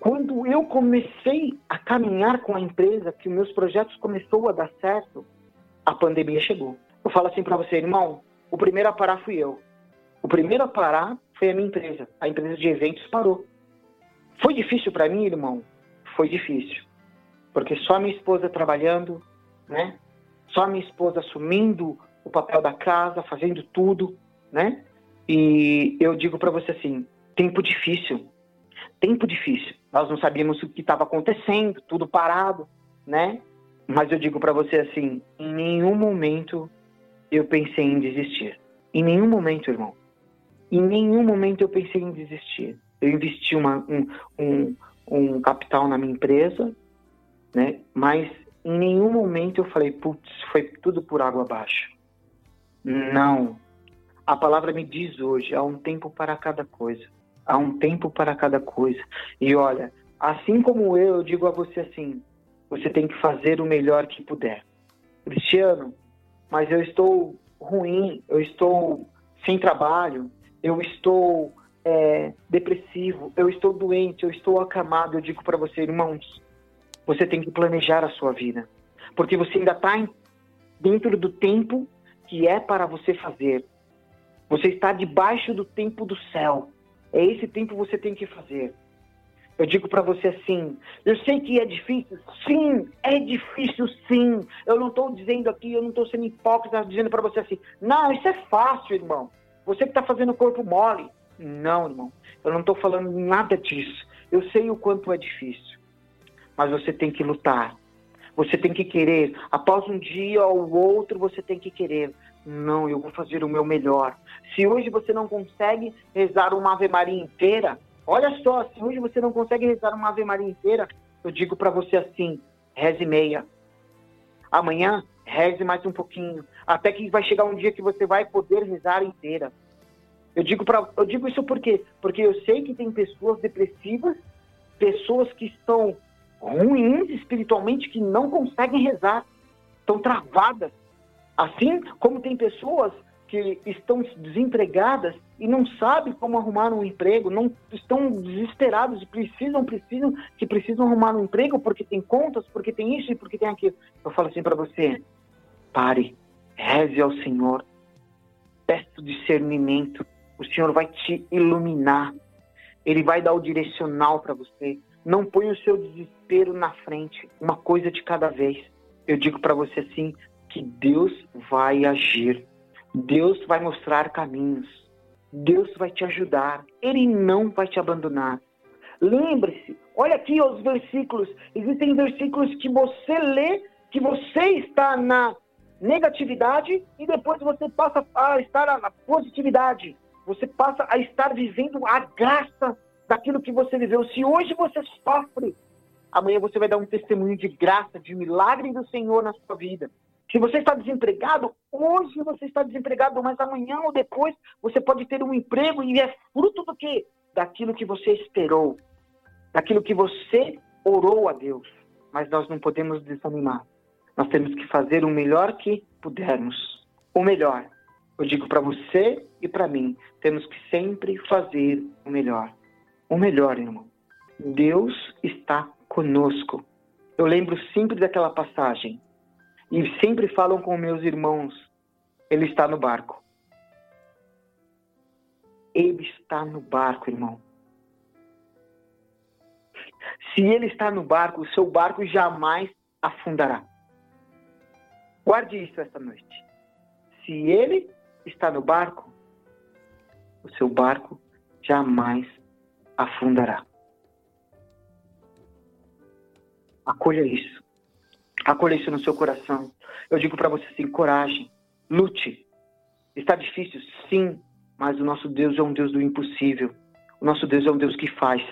quando eu comecei a caminhar com a empresa, que meus projetos começou a dar certo, a pandemia chegou. Eu falo assim para você, irmão, o primeiro a parar fui eu. O primeiro a parar foi a minha empresa. A empresa de eventos parou. Foi difícil para mim, irmão? Foi difícil. Porque só minha esposa trabalhando, né? Só minha esposa assumindo o papel da casa, fazendo tudo, né? E eu digo para você assim, tempo difícil. Tempo difícil. Nós não sabíamos o que estava acontecendo, tudo parado, né? Mas eu digo para você assim, em nenhum momento eu pensei em desistir. Em nenhum momento, irmão. Em nenhum momento eu pensei em desistir. Eu investi uma, um, um, um capital na minha empresa, né? Mas em nenhum momento eu falei, putz, foi tudo por água abaixo. Não. A palavra me diz hoje, há um tempo para cada coisa. Há um tempo para cada coisa. E olha, assim como eu, eu digo a você assim, você tem que fazer o melhor que puder. Cristiano, mas eu estou ruim, eu estou sem trabalho, eu estou é, depressivo, eu estou doente, eu estou acamado. Eu digo para você, irmãos, você tem que planejar a sua vida, porque você ainda está dentro do tempo que é para você fazer. Você está debaixo do tempo do céu. É esse tempo que você tem que fazer. Eu digo para você assim, eu sei que é difícil, sim, é difícil sim. Eu não estou dizendo aqui, eu não estou sendo hipócrita dizendo para você assim, não, isso é fácil, irmão. Você que está fazendo o corpo mole. Não, irmão, eu não estou falando nada disso. Eu sei o quanto é difícil, mas você tem que lutar. Você tem que querer. Após um dia ou outro, você tem que querer. Não, eu vou fazer o meu melhor. Se hoje você não consegue rezar uma Ave Maria inteira, olha só, se hoje você não consegue rezar uma Ave Maria inteira, eu digo para você assim: reze meia. Amanhã, reze mais um pouquinho. Até que vai chegar um dia que você vai poder rezar inteira. Eu digo, pra, eu digo isso por quê? Porque eu sei que tem pessoas depressivas, pessoas que estão ruins espiritualmente, que não conseguem rezar, estão travadas. Assim como tem pessoas que estão desempregadas e não sabem como arrumar um emprego, não estão desesperados e precisam, precisam, que precisam arrumar um emprego porque tem contas, porque tem isso e porque tem aquilo. Eu falo assim para você, pare, reze ao Senhor, peça discernimento, o Senhor vai te iluminar, Ele vai dar o direcional para você. Não põe o seu desespero na frente, uma coisa de cada vez. Eu digo para você assim, que Deus vai agir. Deus vai mostrar caminhos. Deus vai te ajudar. Ele não vai te abandonar. Lembre-se, olha aqui os versículos. Existem versículos que você lê, que você está na negatividade e depois você passa a estar na positividade. Você passa a estar vivendo a graça daquilo que você viveu. Se hoje você sofre, amanhã você vai dar um testemunho de graça, de milagre do Senhor na sua vida. Se você está desempregado, hoje você está desempregado, mas amanhã ou depois você pode ter um emprego e é fruto do quê? Daquilo que você esperou, daquilo que você orou a Deus. Mas nós não podemos desanimar. Nós temos que fazer o melhor que pudermos. O melhor. Eu digo para você e para mim, temos que sempre fazer o melhor. O melhor, irmão. Deus está conosco. Eu lembro sempre daquela passagem e sempre falam com meus irmãos: Ele está no barco. Ele está no barco, irmão. Se ele está no barco, o seu barco jamais afundará. Guarde isso esta noite. Se ele está no barco, o seu barco jamais afundará. Acolha isso. Acolha isso no seu coração. Eu digo para você assim: coragem, lute. Está difícil, sim, mas o nosso Deus é um Deus do impossível. O nosso Deus é um Deus que faz.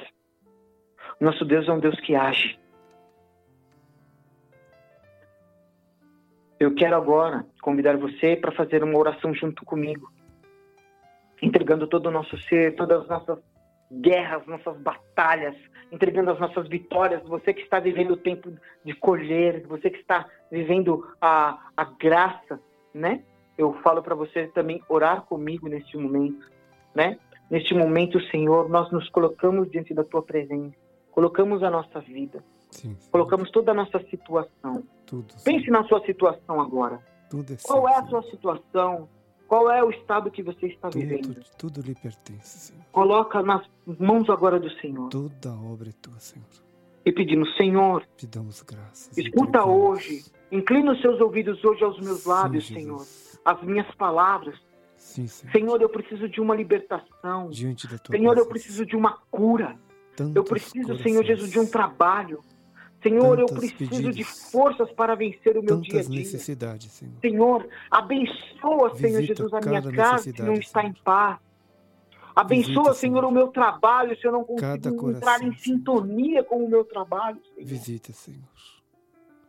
O nosso Deus é um Deus que age. Eu quero agora convidar você para fazer uma oração junto comigo, entregando todo o nosso ser, todas as nossas guerras, nossas batalhas, entregando as nossas vitórias. Você que está vivendo o tempo de colher, você que está vivendo a, a graça, né? Eu falo para você também orar comigo neste momento, né? Neste momento, Senhor, nós nos colocamos diante da tua presença, colocamos a nossa vida, Sim, sim. colocamos toda a nossa situação. Tudo. Pense na sua situação agora. Tudo é Qual é a sua situação? Qual é o estado que você está vivendo? Tudo, tudo lhe pertence, Senhor. Coloca nas mãos agora do Senhor Toda a obra é tua, Senhor. e pedindo, Senhor, Te damos graças. escuta hoje, Inclina os seus ouvidos hoje aos meus Sim, lábios, Jesus. Senhor. As minhas palavras. Sim, Senhor. Senhor, eu preciso de uma libertação. Diante da tua Senhor, eu presença. preciso de uma cura. Eu preciso, corações, Senhor Jesus, de um trabalho. Senhor, eu Tantos preciso de pedidos. forças para vencer o meu dia a Tantas dia. necessidades, Senhor. Senhor, abençoa, Senhor Jesus, a minha casa que não está Senhor. em paz. Abençoa, Visita, Senhor, Senhor. o meu trabalho, se eu não consigo coração, entrar em Senhor. sintonia com o meu trabalho, Senhor. Visita, Senhor.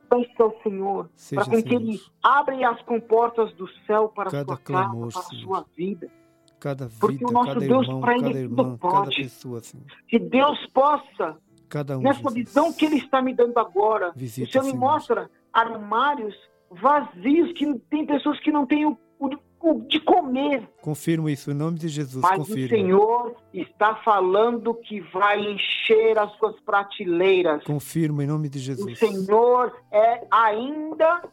Peça ao Senhor, Seja, para com que Senhor, Ele abra as comportas do céu para a Cada sua clamor, casa, para a Senhor. sua vida. cada Porque vida, o nosso Deus, para Ele tudo pode. pessoa, Senhor. Que Deus possa, Cada um, nessa Jesus. visão que Ele está me dando agora, Visita, o Senhor me Senhor. mostra armários vazios, que tem pessoas que não têm o, o- o de comer. Confirmo isso em nome de Jesus. Mas confirmo. o Senhor está falando que vai encher as suas prateleiras. Confirmo em nome de O Jesus. Senhor é ainda.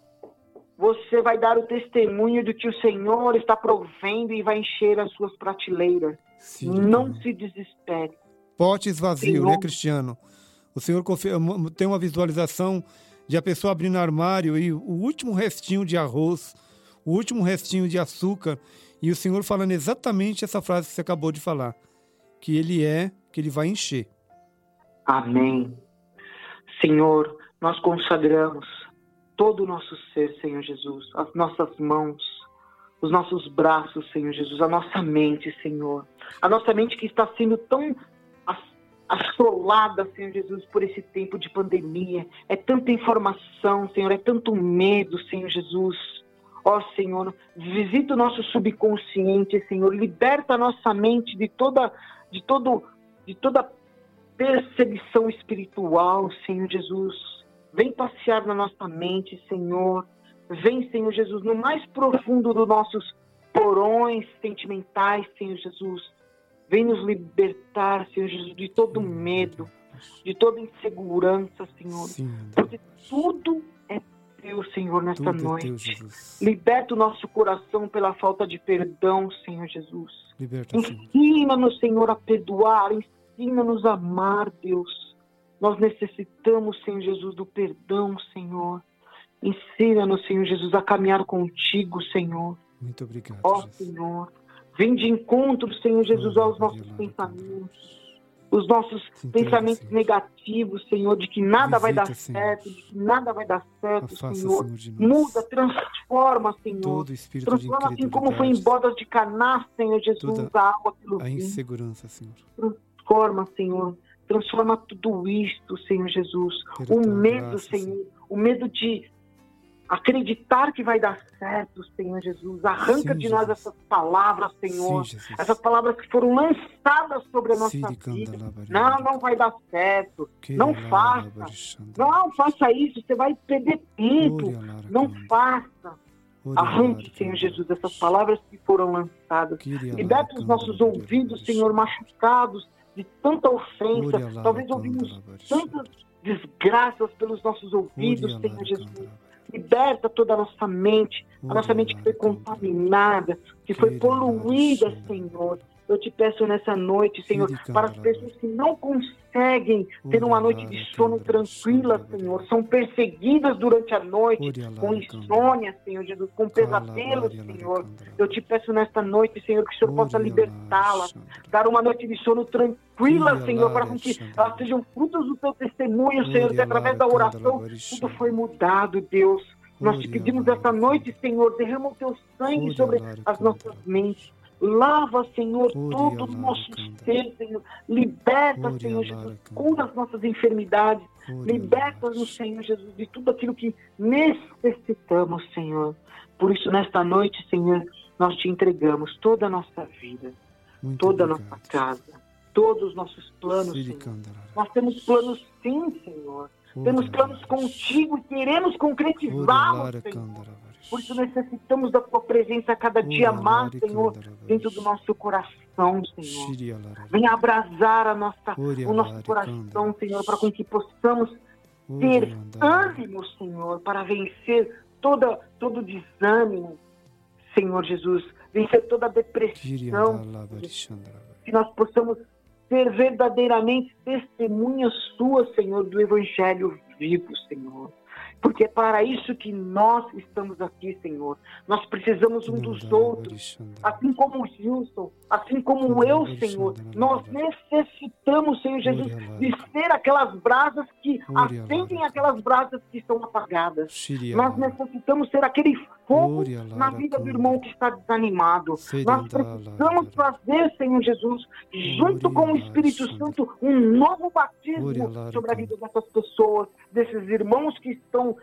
Você vai dar o testemunho de que o Senhor está provendo e vai encher as suas prateleiras. Sim, Não se desespere. Potes vazios, Senhor. né, Cristiano? O Senhor tem uma visualização de a pessoa abrindo armário e o último restinho de arroz, o último restinho de açúcar, e o Senhor falando exatamente essa frase que você acabou de falar, que ele é, que ele vai encher. Amém. Senhor, nós consagramos todo o nosso ser, Senhor Jesus, as nossas mãos, os nossos braços, Senhor Jesus, a nossa mente, Senhor. A nossa mente que está sendo tão assolada, Senhor Jesus, por esse tempo de pandemia. É tanta informação, Senhor, é tanto medo, Senhor Jesus. Ó Senhor, visita o nosso subconsciente, Senhor, liberta a nossa mente de toda de todo de toda perseguição espiritual, Senhor Jesus. Vem passear na nossa mente, Senhor. Vem, Senhor Jesus, no mais profundo dos nossos porões sentimentais, Senhor Jesus. Vem nos libertar, Senhor Jesus, de todo medo, de toda insegurança, Senhor. Sim, Porque tudo é teu, Senhor, nesta tudo é noite. teu, Jesus. Liberta o nosso coração pela falta de perdão, Senhor Jesus. Ensina-nos, Senhor, a perdoar, ensina-nos a amar, Deus. Nós necessitamos, Senhor Jesus, do perdão, Senhor. Ensina-nos, Senhor Jesus, a caminhar contigo, Senhor. Muito obrigado, Ó Jesus. Senhor, vem de encontro, Senhor Jesus, aos nossos pensamentos. Os nossos entrega, pensamentos Senhor. negativos, Senhor, de que nada vai dar Visita, Senhor. certo, de que nada vai dar certo, Senhor. Senhor, Muda, transforma, Senhor. todo espírito Transforma assim como foi em bodas de Caná, Senhor Jesus, Toda a água pelo a vinho. insegurança, Senhor. Transforma, Senhor. Transforma tudo isto, Senhor Jesus. O medo, Senhor. O medo de acreditar que vai dar certo, Senhor Jesus. Arranca Sim, de nós Jesus. essas palavras, Senhor. Sim. Essas palavras que foram lançadas sobre a nossa Siri vida. Não, não vai dar certo. Que não faça. Não faça isso, você vai perder tempo. Não faça. Arranque, Senhor. Jesus, essas palavras que foram lançadas. Liberta os nossos ouvidos, Senhor, machucados de tanta ofensa. Talvez ouvimos tantas desgraças pelos nossos ouvidos, Senhor Jesus. Liberta toda a nossa mente, a nossa mente que foi contaminada, que foi poluída. Senhor. Eu te peço nessa noite, Senhor, para as pessoas que não conseguem ter uma noite de sono tranquila. Senhor, são perseguidas durante a noite com insônia, Senhor Jesus, com pesadelos, Senhor. Eu te peço nesta noite, Senhor, que o Senhor possa Ori libertá-la, alara shanda. dar uma noite de sono tranquila, Senhor, para que elas sejam frutos do teu testemunho, Senhor, que através da oração tudo foi mudado, Deus. Nós te pedimos canta. noite, Senhor, derrama o teu sangue sobre as nossas mentes. Lava, Senhor, todo o nosso Senhor. Liberta, Senhor Jesus. Cura as nossas enfermidades. Liberta-nos, Senhor Jesus, de tudo aquilo que necessitamos, Senhor. Por isso, nesta noite, Senhor, nós te entregamos toda a nossa vida, Muito toda a obrigado. nossa casa, todos os nossos planos, Senhor. Nós temos planos sim, Senhor. Temos planos contigo e queremos concretizá-los, Senhor. Por isso necessitamos da tua presença cada dia mais, Senhor, dentro do nosso coração, Senhor. Venha abrasar a nossa, o nosso coração. Senhor, para que possamos ter ânimo, Senhor, para vencer toda, todo desânimo, Senhor Jesus, vencer toda depressão, que nós possamos ser verdadeiramente testemunhas suas, Senhor, do Evangelho vivo, Senhor. Porque é para isso que nós estamos aqui, Senhor. Nós precisamos um dos outros. Assim como o Gilson, assim como eu, Senhor, nós necessitamos, Senhor Jesus, de ser aquelas brasas que acendem aquelas brasas que estão apagadas. Nós necessitamos ser aquele fogo na vida do irmão que está desanimado. Nós precisamos fazer, Senhor Jesus, junto com o Espírito Santo, um novo batismo sobre a vida dessas pessoas, desses irmãos que estão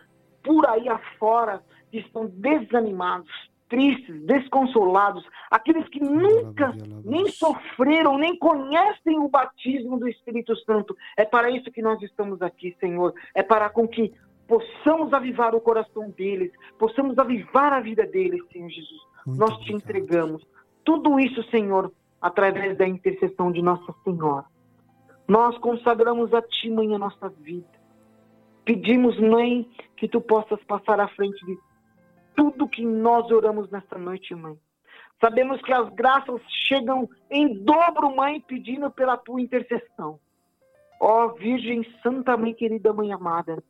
por aí afora, que estão desanimados, tristes, desconsolados, aqueles que nunca nem sofreram, nem conhecem o batismo do Espírito Santo. É para isso que nós estamos aqui, Senhor. É para com que possamos avivar o coração deles, possamos avivar a vida deles, Senhor Jesus. Muito nós te entregamos tudo isso, Senhor, através da intercessão de Nossa Senhora. Nós consagramos a Ti, Mãe, a nossa vida. Pedimos, Mãe, que Tu possas passar à frente de tudo que nós oramos nesta noite, Mãe. Sabemos que as graças chegam em dobro, Mãe, pedindo pela Tua intercessão. Ó Virgem Santa Mãe querida, Mãe amada,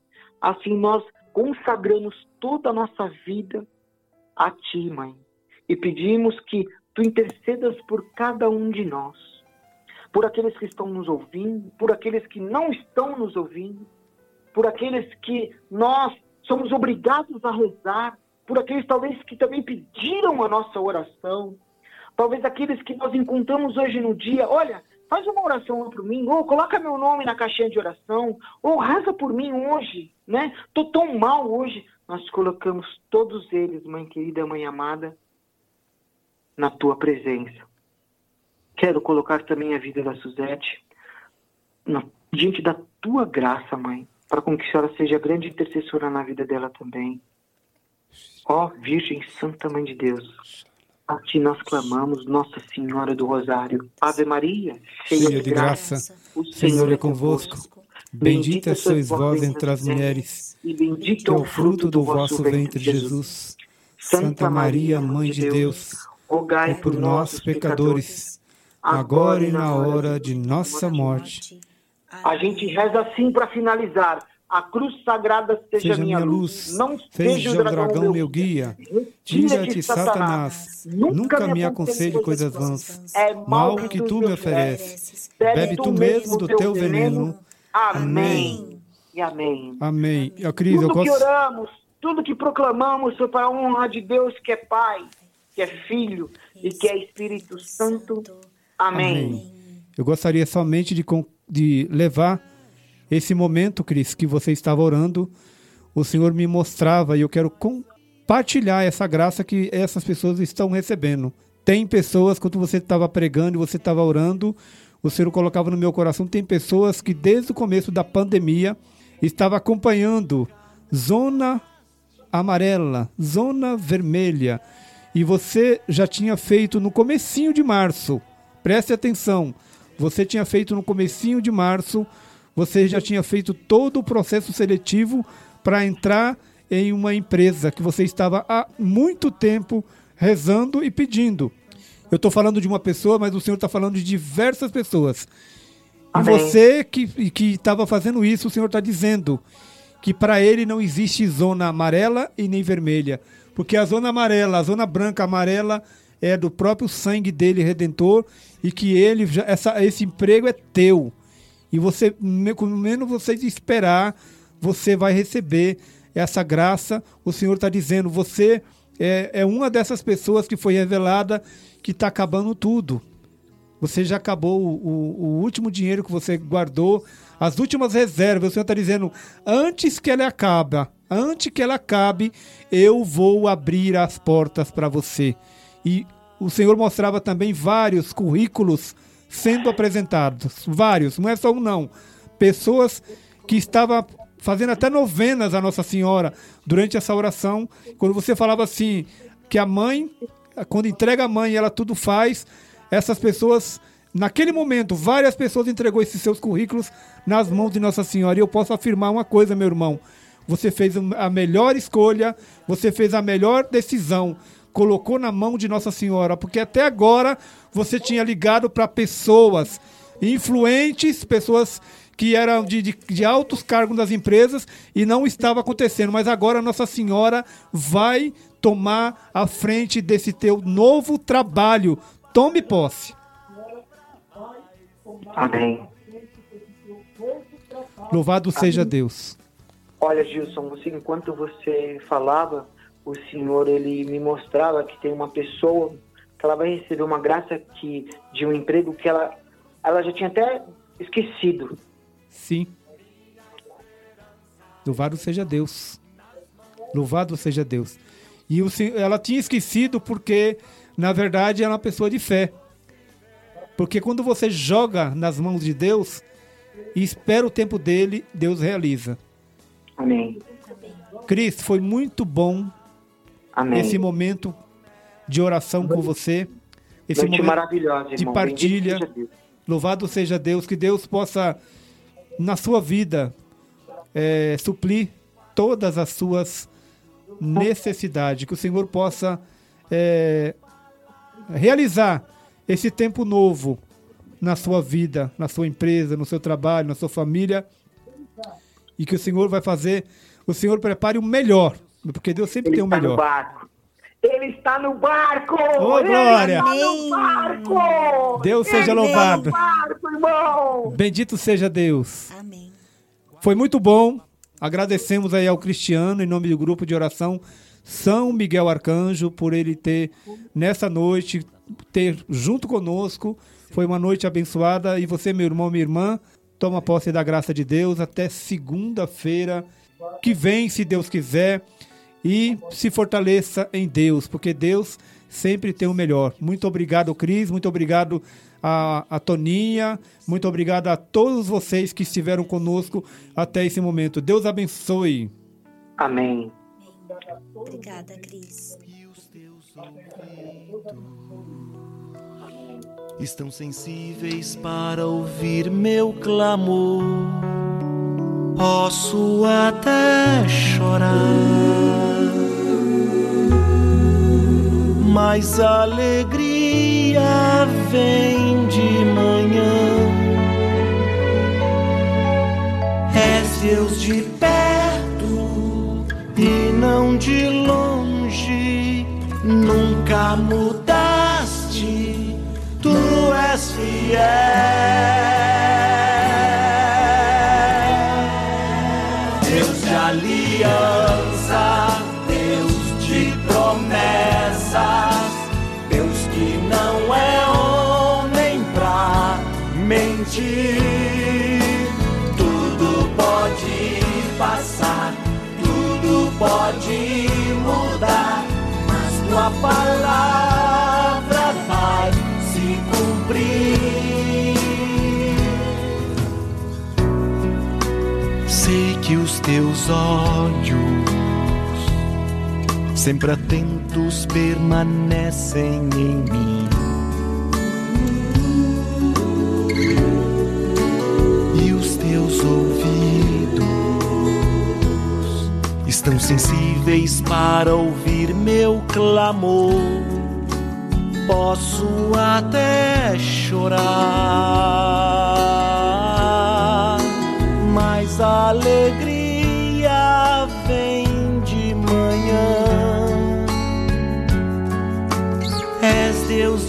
assim nós consagramos toda a nossa vida a Ti, Mãe. E pedimos que Tu intercedas por cada um de nós. Por aqueles que estão nos ouvindo, por aqueles que não estão nos ouvindo, por aqueles que nós somos obrigados a rezar, por aqueles talvez que também pediram a nossa oração, talvez aqueles que nós encontramos hoje no dia, olha, faz uma oração para mim, ou coloca meu nome na caixinha de oração, ou reza por mim hoje, né? Tô tão mal hoje. Nós colocamos todos eles, mãe querida, mãe amada, na tua presença. Quero colocar também a vida da Suzete na- diante da tua graça, mãe, para com que a senhora seja grande intercessora na vida dela também. Ó Virgem Santa Mãe de Deus, a ti nós clamamos, Nossa Senhora do Rosário. Ave Maria, cheia de graça, o Senhor é convosco. Bendita sois vós entre as mulheres, e bendito é o fruto do vosso ventre, Jesus. Santa Maria, Mãe de Deus, rogai é por nós, pecadores, agora e na hora de nossa morte. A gente reza assim para finalizar. A cruz sagrada seja, Seja minha luz, Não seja o dragão meu guia. Tira-te, Satanás, nunca me aconselhe coisas vãs. É Mal que tu me ofereces, bebe tu mesmo do teu veneno. Amém. E amém. Amém. Eu, eu Tudo que gosto. oramos, tudo que proclamamos foi para a honra de Deus, que é Pai, que é Filho e que é Espírito Santo. Amém. Amém. Eu gostaria somente de, de levar esse momento, Cris, que você estava orando. O Senhor me mostrava e eu quero compartilhar essa graça que essas pessoas estão recebendo. Tem pessoas, quando você estava pregando e você estava orando, o Senhor colocava no meu coração, tem pessoas que desde o começo da pandemia estava acompanhando zona amarela, zona vermelha, e você já tinha feito no comecinho de março. Preste atenção. Você tinha feito no comecinho de março, você já tinha feito todo o processo seletivo para entrar em uma empresa que você estava há muito tempo rezando e pedindo. Eu estou falando de uma pessoa, mas o Senhor está falando de diversas pessoas. E Amém. você que que estava fazendo isso, o Senhor está dizendo que para ele não existe zona amarela e nem vermelha, porque a zona amarela, a zona branca amarela é do próprio sangue dele redentor e que ele já- essa, esse emprego é teu. E você, quando menos você esperar, você vai receber essa graça. O Senhor está dizendo, você é, é uma dessas pessoas que foi revelada que está acabando tudo. Você já acabou o, o- último dinheiro que você guardou, as últimas reservas. O Senhor está dizendo, antes que ela acabe, antes que ela acabe, eu vou abrir as portas para você. E o Senhor mostrava também vários currículos sendo apresentados, vários, não é só um não. Pessoas que estavam fazendo até novenas a Nossa Senhora durante essa oração, quando você falava assim, que a mãe, quando entrega a mãe, ela tudo faz, essas pessoas, naquele momento, várias pessoas entregou esses seus currículos nas mãos de Nossa Senhora. E eu posso afirmar uma coisa, meu irmão, você fez a melhor escolha, você fez a melhor decisão, colocou na mão de Nossa Senhora, porque até agora você tinha ligado para pessoas influentes, pessoas que eram de, de, de altos cargos das empresas e não estava acontecendo. Mas agora Nossa Senhora vai tomar a frente desse teu novo trabalho. Tome posse. Amém. Louvado seja Deus. Olha, Gilson, você, enquanto você falava, o Senhor ele me mostrava que tem uma pessoa que ela vai receber uma graça que, de um emprego que ela, ela já tinha até esquecido. Sim. Louvado seja Deus. Louvado seja Deus. E ela tinha esquecido porque, na verdade, era uma pessoa de fé. Porque quando você joga nas mãos de Deus e espera o tempo dele, Deus realiza. Amém. Cris, foi muito bom Amém. esse momento de oração com você. Esse Noite momento de partilha. Louvado seja Deus, que Deus possa, na sua vida, eh, suprir todas as suas necessidades, que o Senhor possa eh, realizar esse tempo novo na sua vida, na sua empresa, no seu trabalho, na sua família, e que o Senhor vai fazer, o Senhor prepare o melhor, porque Deus sempre Ele tem o está no melhor. barco. Ele está no barco! Ô, Ele glória! está no barco! Deus seja Ele louvado. Está no barco, irmão! Bendito seja Deus. Amém. Foi muito bom. Agradecemos aí ao Cristiano, em nome do grupo de oração São Miguel Arcanjo, por ele ter, nessa noite, ter junto conosco. Foi uma noite abençoada. E você, meu irmão, minha irmã, toma posse da graça de Deus até segunda-feira que vem, se Deus quiser. E se fortaleça em Deus, porque Deus sempre tem o melhor. Muito obrigado, Cris. Muito obrigado a, a Toninha. Muito obrigado a todos vocês que estiveram conosco até esse momento. Deus abençoe. Amém. Obrigada, Cris. estão sensíveis para ouvir meu clamor. Posso até chorar, mas a alegria vem de manhã. És Deus de perto e não de longe, nunca mudaste, tu és fiel. Deus de aliança, Deus mentir. Tudo pode passar, tudo pode mudar, mas tua palavra vai se cumprir. Sei que os teus olhos, sempre atentos, permanecem em mim. Teus ouvidos estão sensíveis para ouvir meu clamor. Posso até chorar, mas a alegria vem de manhã. És Deus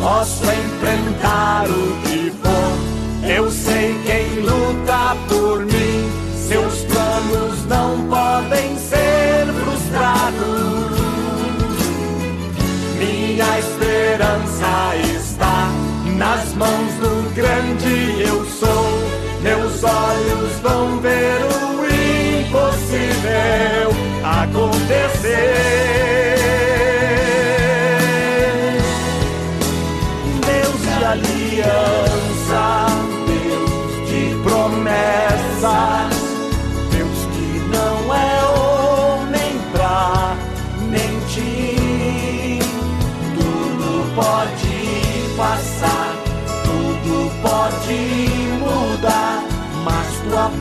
Posso enfrentar o que for, eu sei quem luta por mim. Seus planos não podem ser frustrados. Minha esperança está nas mãos do grande eu sou. Meus olhos vão ver o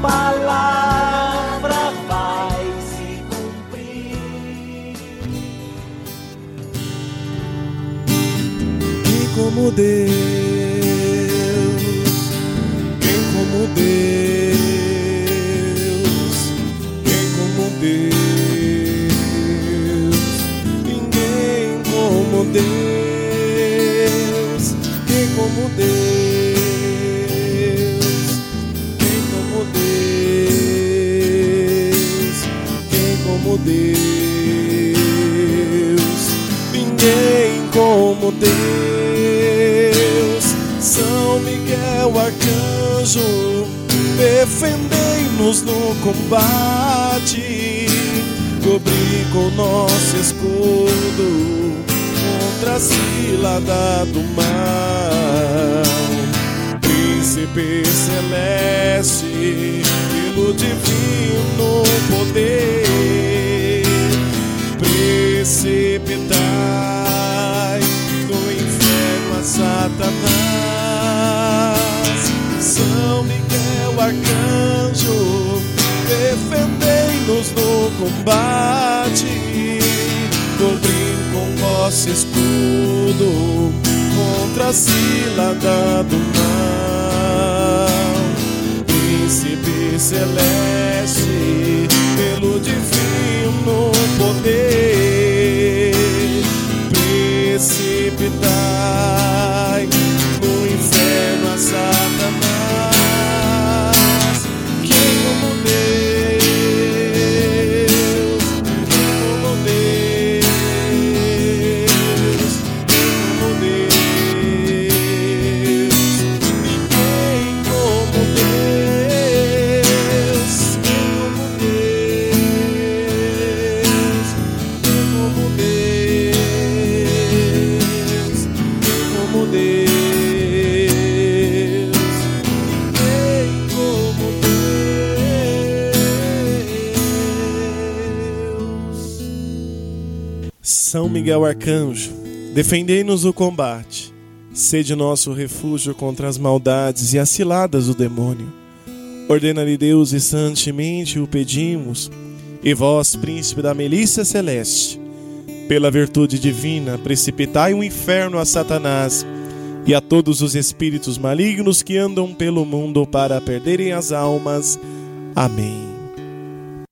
palavra vai se cumprir. Quem como Deus, quem como Deus, quem como Deus, ninguém como Deus, quem como Deus, no combate, cobri com nosso escudo contra a cilada do mal. Príncipe celeste, pelo divino poder, precipitai do inferno a Satanás. São Miguel Arcanjo, combate, cobrindo com vosso escudo contra a cilada do mal. Príncipe celeste, pelo divino poder, precipitai São Miguel Arcanjo, defendei-nos o combate. Sede nosso refúgio contra as maldades e as ciladas do demônio. Ordena-lhe Deus e santemente o pedimos, e vós, príncipe da milícia celeste, pela virtude divina, precipitai o inferno a Satanás e a todos os espíritos malignos que andam pelo mundo para perderem as almas. Amém.